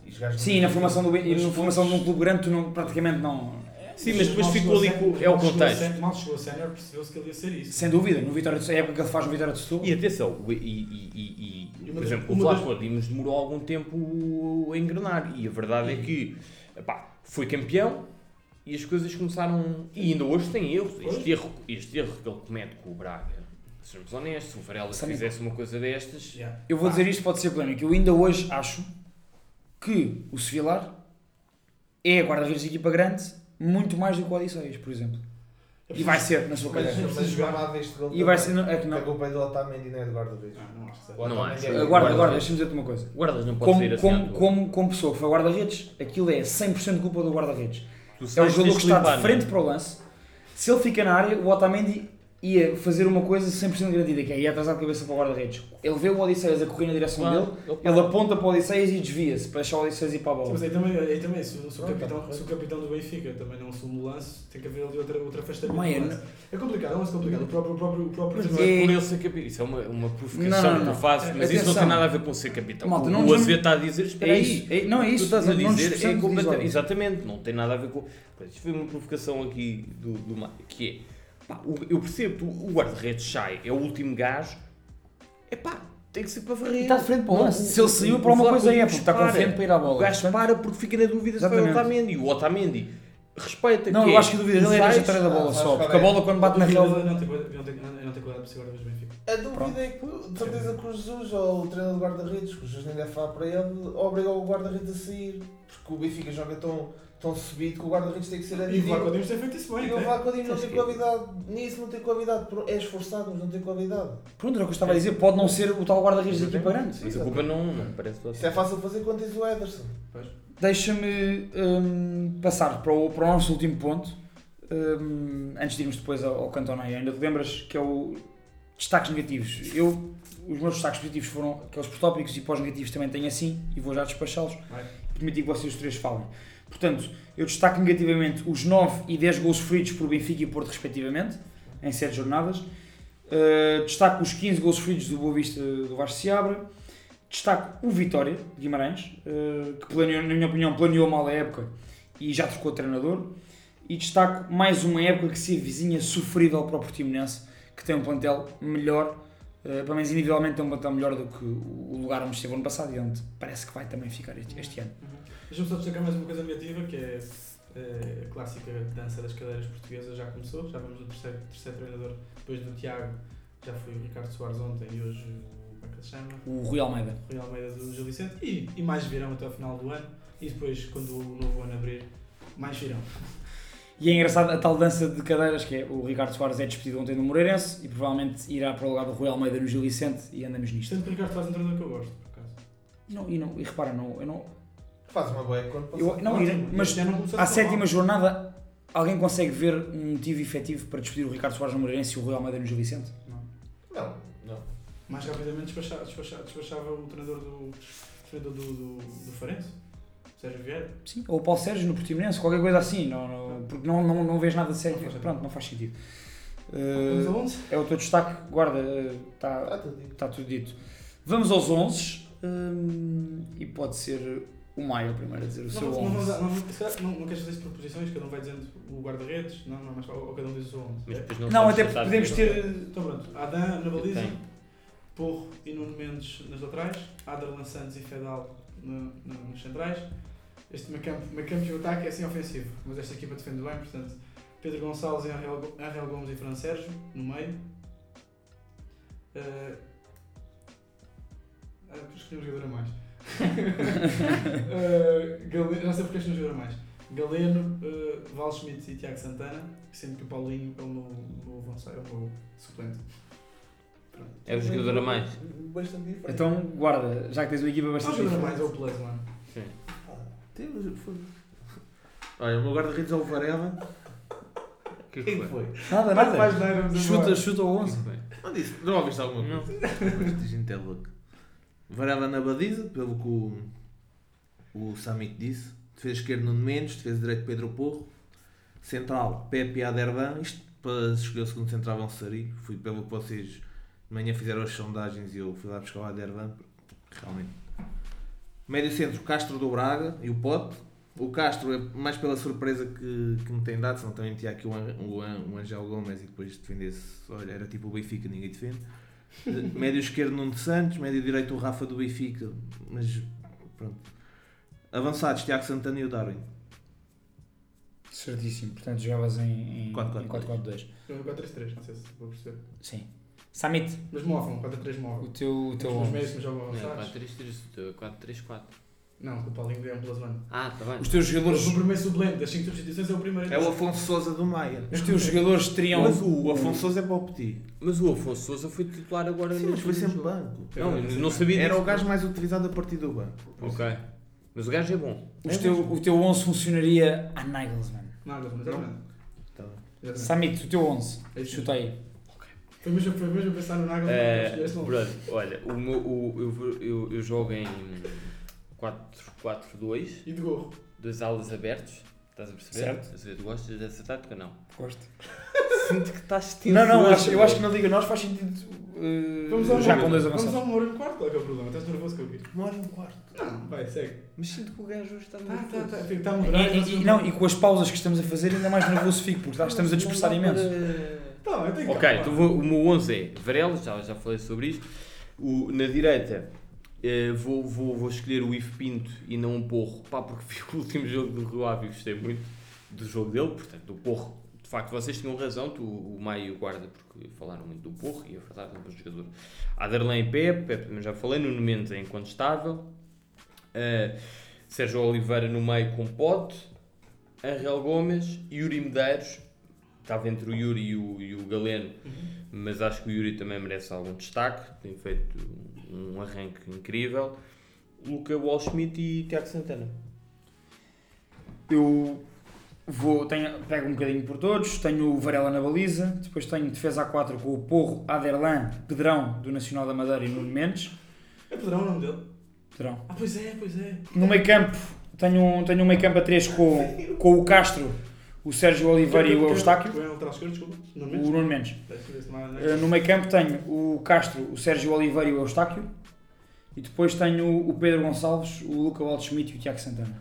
e Sim, na formação, do, e na formação de um clube grande, tu não, praticamente não. Sim, mas depois ficou ali a com. É o a contexto. Mal chegou a sénior, percebeu-se que ele ia ser isso. Sem dúvida, no Vitória de, a época que ele faz no Vitória de Setúbal. E atenção, e, e- e- e- E por exemplo, o uma Vlaco Dimos demorou algum tempo a engrenar e a verdade é que epá, foi campeão e as coisas começaram. E ainda hoje tem erros. Este erro, este erro que ele comete com o Braga, sejamos honestos, se o Varela Sabe- fizesse uma coisa destas. Yeah. Eu vou dizer isto, pode ser polémico. Eu ainda hoje acho que o Sevilar é a guarda-redes de equipa grande muito mais do que o Odisseias, por exemplo. E vai ser na sua Mas, carreira. mas jogava este gol. E vai ser. Não, é que A não. culpa é do Otamendi, não é do guarda-redes. Ah, não acho Não acho. é- Guarda, guarda, deixa-me dizer-te uma coisa. Guardas não pode Como, sair assim. como, à como, como pessoa que foi guarda-redes, aquilo é 100% culpa do guarda-redes. É o jogador que está de não é? frente para o lance. Se ele fica na área, o Otamendi ia fazer uma coisa 100% garantida, que é ir atrasar de cabeça para o guarda-redes. Ele vê o Odisseias a correr na direção Claro, dele, ele ele aponta para o Odisseias e desvia-se para deixar o Odisseias ir para a Sim, bola. mas aí também, aí também se, o- se o Pronto, capitão, se o capitão do Benfica também não assume o lance, tem que haver ali outra, outra afastamento. Não é. É complicado, é um lance complicado. O próprio, o próprio, o próprio Mas não É- por ele ser capitão. Isso é uma, uma provocação Não, não, que não. tu fazes, mas isso não Atenção. tem nada a ver com ser capitão. Malta, o não o Azevedo está a dizer, espera É aí. isso, é- não é Tu isso. estás a dizer, é de completamente, exatamente, não tem nada a ver com. Isto foi uma provocação aqui do, do Mário, que é, pá, eu percebo, tu- o guarda-redes sai, é o último gajo, é pá, tem que ser para varrer. E está de frente para o Não, lance. Se ele saiu para uma coisa é, porque está confiante para ir à bola. O gajo para porque fica na dúvida se foi o Exatamente. Otamendi. E o Otamendi respeita Não, que eu é, acho que a dúvida dele é a trajetória da bola Ah, só. Porque a é? bola quando bate na relva. não tem cuidado- ele não tem- ele não tem cuidado para ser guarda-redes do Benfica. A dúvida é que, de certeza que o Jesus, ou o treinador de guarda-redes, que o Jesus nem deve falar para ele, obriga o guarda-redes a sair. Porque o Benfica joga tão, tão subido que o guarda-redes tem que ser E o adivinho. Vlaco Dimos tem feito isso bem. E o. Vlaco Dimos não Sabes tem qualidade. Nisso não tem qualidade. É esforçado, mas não tem qualidade. Pronto, era o que eu estava a dizer. Pode não ser o tal guarda-redes da equipa grande. Mas a culpa não, não parece do Isso é fácil de fazer quando tens o Ederson. Deixa-me hum, passar para o, para o nosso último ponto, hum, antes de irmos depois ao, ao Cantonaia. Ainda te lembras que é o destaques negativos. Eu, os meus destaques positivos foram aqueles por tópicos e pós-negativos também tenho assim e vou já despachá-los. Vai. Permitir que vocês os três falem. Portanto, eu destaco negativamente os 9 e 10 gols sofridos por Benfica e Porto, respectivamente, em 7 jornadas. Uh, destaco os 15 gols sofridos do Boa Vista do Vasco Seabra. Destaco o Vitória de Guimarães, uh, que planeou, na minha opinião planeou mal a época e já trocou treinador. E destaco mais uma época que se avizinha sofrida ao próprio Timonense, que tem um plantel melhor, uh, pelo menos individualmente tem um plantel melhor do que o lugar onde esteve ano passado e onde parece que vai também ficar este, este ano. Deixa-me só destacar mais uma coisa negativa, que é eh, a clássica dança das cadeiras portuguesas já começou, já vamos o terceiro, terceiro treinador, depois do Tiago, já foi o Ricardo Soares ontem e hoje o, como é que se chama? O Rui Almeida. O Rui Almeida do Gil Vicente, e, e mais virão até ao final do ano, e depois, quando o novo ano abrir, mais virão. E é engraçado a tal dança de cadeiras que é o Ricardo Soares é despedido ontem do Moreirense e provavelmente irá para o lugar do Rui Almeida no Gil Vicente e andamos nisto. Sendo que o Ricardo faz um treinador que eu gosto, por acaso. Não, e, não, e repara, não, eu não, Faz uma boa época quando eu, não, e- mas não à sétima mal. jornada alguém consegue ver um motivo efetivo para despedir o Ricardo Soares no Moreirense e o Rui Almeida no Gil Vicente? Não. Não, não. Mais rapidamente despachava, despachava, despachava o treinador do, treinador do, do, do Farense, Sérgio Vieira. Sim, ou o Paulo Sérgio no Portimonense, qualquer coisa assim, não, não- porque não, não, não vês nada de sério. Não Pronto, não faz sentido. Vamos Uh, a 11? é o teu destaque, guarda, está Está tudo dito. Está tudo dito. Vamos aos 11 hum, e pode ser o Maio primeiro a dizer o Não, seu não, não, 11. não, não, não, não queres fazer isso por posições, cada um vai dizendo o guarda-redes, não, não, mas ou, ou cada um diz o seu 11. Mas É? depois Não, até a podemos ter. Então pronto, Adam na baliza. Porro e Nuno Mendes nas laterais, Aderlan Santos e Fedal no, no, nos centrais. Este meio campo, meio campo e o ataque é assim ofensivo, mas esta equipa defende bem, portanto, Pedro Gonçalves, Angel, Go- Angel Gomes e Fran Sérgio no meio. Uh, ah, escolhi um jogador a mais. uh, Gale- não sei porque escolhi um jogador a mais. Galeno, uh, Val Schmidt e Tiago Santana, sendo que o Paulinho é o meu, o avançado, é o meu suplente. Pronto. É o jogador a mais. Bastante diferente. Então, guarda, já que tens uma equipa Não, o bastante jogador a mais é o Plus, mano. Temos, foda-se. Olha, o meu guarda-redes é o Varela. O que é que Quem foi? foi? Nada, Mais nada. Chuta, chuta o O que 11. foi? Não disse, não ouviste alguma coisa? Esta gente é louca. Varela na baliza, pelo que o, o Samit disse. Defesa esquerda Nuno Mendes, defesa direito Pedro Porro. Central Pepe Aderban. Isto para escolher o segundo central é um Sari. Fui pelo que vocês de manhã fizeram as sondagens e eu fui lá buscar o Aderban. Realmente. Médio centro Castro do Braga e o Pote. O Castro é mais pela surpresa que, que me tem dado, senão também tinha aqui o, o, o Angel Gomes e depois defendesse. Olha, era tipo o Benfica, ninguém defende. Eh, médio esquerdo Nuno Santos, médio direito o Rafa do Benfica, mas pronto. Avançados, Tiago Santana e o Darwin. Certíssimo. Portanto, jogavas em, em 4-4-2. em 4-4-2. Eu no 4-3-3, não sei se vou perceber. Sim. Samit, Mas móvel, 4-3 o móvel. teu, o teu Os médios que jogam Não, avançados. 4-3-3, 4-3-4. Não, o Paulinho ganhou pela semana. Ah, tá bem. Os teus jogadores, O primeiro suplente das 5 substituições é o primeiro. É o Afonso Souza do Maia. os teus jogadores teriam. Mas o, o Afonso Souza é para o Petit. Mas o Afonso Souza foi titular agora Sim, no mas foi sempre jogo. banco. Não, eu não sabia Era disso. o gajo mais utilizado a partir do banco. Ok. Mas o gajo é bom. Os teu, o teu 11 funcionaria a Nagelsmann. Não, não, exatamente. Tá. Samit, o teu 11. É. Chuta aí. Foi mesmo, foi mesmo pensar no escolheste logo. pronto, olha, o meu, o, eu, eu, eu jogo em 4-4-2, E de gorro. dois alas abertos. Estás a perceber? Certo. Estás a ver? Tu gostas dessa tática ou não? Gosto. Sinto que estás tenso. Não, não, acho, eu acho que na Liga Nós faz sentido. uh, Vamos ao já com dois Vamos ao avançados. Moura no quarto, qual é que é o problema? Estás nervoso com o quê? Uma hora e um quarto. Não, vai, segue. Mas sinto que o gajo está Tá, muito tá, tá. nervoso. Está a E, e- e- não, e com as pausas que estamos a fazer, ainda mais nervoso fico, porque tá- estamos a dispersar imenso. para- Tá, eu tenho Ok, então vou- o meu 11 é Varela, já, já falei sobre isto. O, na direita eh, vou, vou, vou escolher o Ivo Pinto e não um Porro, pá, porque vi o último jogo do Rio Ave e gostei muito do jogo dele, portanto, do Porro. De facto, vocês tinham razão, tu, o Maio e o Guarda, porque falaram muito do Porro e a verdade é um bom jogador. Aderlan e Pepe, Pepe também já falei, Nuno Mendes é incontestável. Eh, Sérgio Oliveira no meio com Pote, Angel Gomes, Yuri Medeiros, estava entre o Yuri e o, e o Galeno, mas acho que o Yuri também merece algum destaque, tem feito um arranque incrível. Luca Wallschmidt e Tiago Santana. Eu vou, tenho, pego um bocadinho por todos, tenho o Varela na baliza, depois tenho defesa A4 com o Porro, Aderlan, Pedrão do Nacional da Madeira e Nuno Mendes. É Pedrão o nome dele? Pedrão. Ah, pois é, pois é. No meio campo tenho, um- tenho um meio campo a 3 com, com o Castro, o Sérgio Oliveira e o Eustáquio. É o? Nuno Mendes. Uh, No meio campo tenho o Castro, o Sérgio Oliveira e o Eustáquio. E depois tenho o Pedro Gonçalves, o Luca Waldschmidt e o Tiago Santana.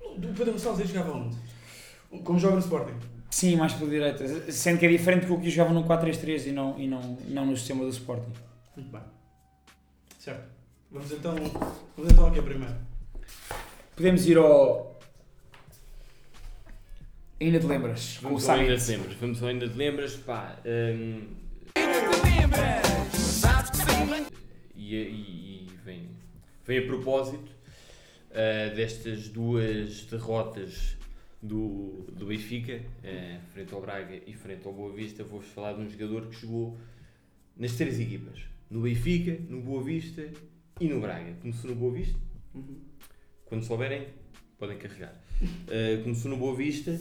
O Pedro Gonçalves aí jogava onde? Como joga no Sporting? Sim, mais pela direita. Sendo que é diferente porque eu jogava no 4-3-3 e não, e não, não no sistema do Sporting. Muito bem. Certo. Vamos então, vamos então aqui a primeiro. Podemos ir ao. Ainda te lembras? Com o Vamos ao ainda te lembras, vamos ao ainda te lembras, pá. hum, e, e- e vem, vem a propósito ah, destas duas derrotas do, do Benfica, ah, frente ao Braga e frente ao Boa Vista, vou-vos falar de um jogador que jogou nas três equipas. No Benfica, no Boa Vista e no Braga. Começou no Boa Vista, quando souberem, podem carregar. Uh, começou no Boa Vista,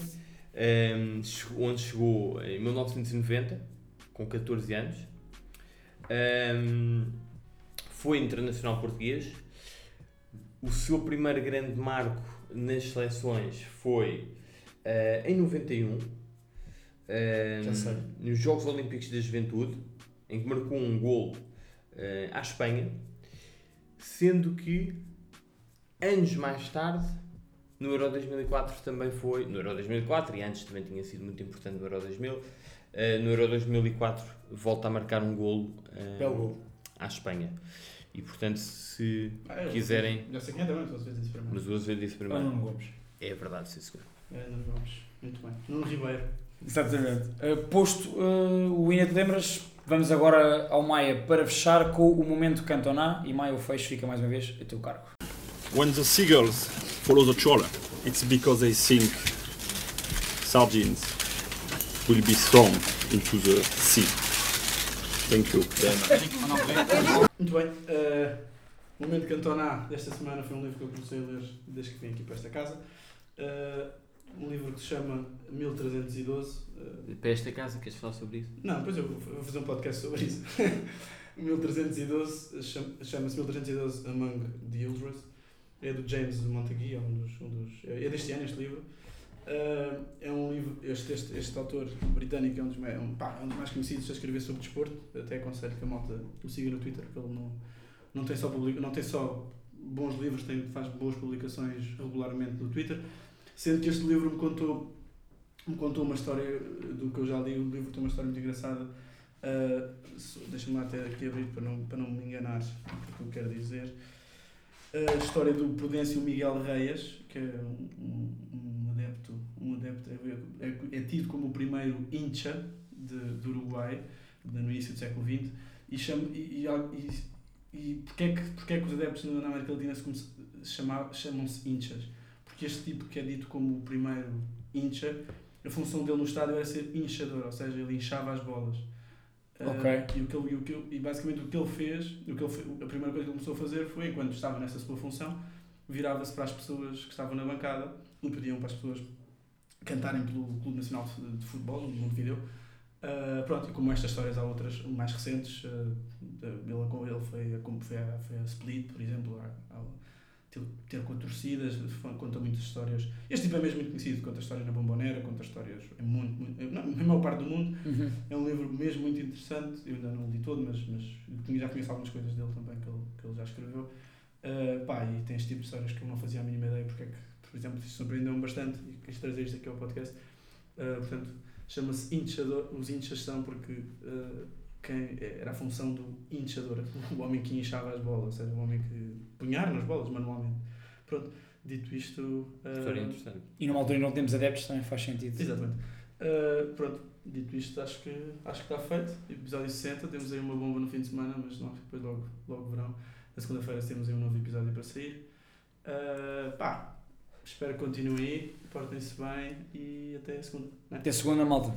um, onde chegou em 1990, com 14 anos. Um, foi internacional português. O seu primeiro grande marco nas seleções foi uh, em 91, um, nos Jogos Olímpicos da Juventude, em que marcou um golo uh, à Espanha, sendo que anos mais tarde, no Euro 2004 também foi, no Euro 2004 e antes também tinha sido muito importante no Euro 2000, eh, no Euro 2004 volta a marcar um golo Belo golo. à Espanha. E portanto, se Ah, eu- quiserem, Já sei quem é também, só se fez isso primeiro. mas o Azevedo disse primeiro, Nuno Gomes. é verdade, sim senhor. É, Nuno Gomes. Muito bem. Nuno Ribeiro. Exatamente. Uh, posto uh, o Ainda te lembras, vamos agora ao Maia para fechar com o momento Cantona. E Maia, o fecho fica mais uma vez a teu cargo. When the seagulls follow the trawler, it's because they think sardines will be thrown into the sea. Thank you. Muito bem. eh, o Momento Cantona desta semana foi um livro que eu comecei a ler desde que vim aqui para esta casa. Eh, um livro que se chama 1312. eh, Para esta casa, queres falar sobre isso? não, depois eu vou vou fazer um podcast sobre isso. 1312 chama- chama-se 1312 Among the Elders. É do James Montague, é um dos, um dos, é deste ano este livro. Eh, é um livro, este, este, este autor britânico é um dos, mais, é um, pá, é um dos mais conhecidos a escrever sobre desporto. Até aconselho que a malta o siga no Twitter, porque ele não, não tem só, public, não tem só bons livros, tem, faz boas publicações regularmente no Twitter. Sendo que este livro me contou, me contou uma história do que eu já li, o livro tem uma história muito engraçada. Uh, Deixa-me lá até aqui abrir para não, para não me enganar o que eu quero dizer. A história do Prudêncio Miguel Reis, que é um, um, um adepto, um adepto é, é, é tido como o primeiro hincha de, do Uruguai, no início do século XX, e, chama, e, e, e, e porquê, é que, porquê é que os adeptos na América Latina se chamam-se hinchas? Porque este tipo que é dito como o primeiro hincha, a função dele no estádio era ser hinchador, ou seja, ele inchava as bolas. Ok. e, o que ele, e, o que ele- e basicamente o que ele fez, o que ele a primeira coisa que ele começou a fazer foi, enquanto estava nessa sua função, virava-se para as pessoas que estavam na bancada e pediam para as pessoas cantarem pelo Clube Nacional de, de Futebol, no Montevideo. Uh, pronto, e como estas histórias há outras mais recentes, uh, ele, ele foi, como foi, a, foi a Split, por exemplo, ter, com torcidas, conta muitas histórias. Este tipo é mesmo muito conhecido, conta histórias na Bombonera, conta histórias em muito, muito não, na maior parte do mundo. Uhum. É um livro mesmo muito interessante, eu ainda não o li todo, mas, mas já conheço algumas coisas dele também que ele, que ele já escreveu. Uh, pá, e tem este tipo de histórias que eu não fazia a mínima ideia porque é que, por exemplo, isto surpreendeu-me bastante e quis trazer isto aqui ao podcast. Uh, portanto, chama-se hinchador, os hinchas são porque uh, quem, era a função do hinchador, o homem que inchava as bolas, ou seja, o homem que punhar nas bolas manualmente. Pronto, dito isto. Uh, História interessante. E numa altura em que não temos adeptos também faz sentido. Exatamente. Uh, pronto, dito isto, acho que, acho que está feito. Episódio 60, temos aí uma bomba no fim de semana, mas não, depois logo, logo verão. Na segunda-feira temos aí um novo episódio para sair. Uh, pá, espero que continuem aí, portem-se bem e até a segunda. né? Até segunda, malta.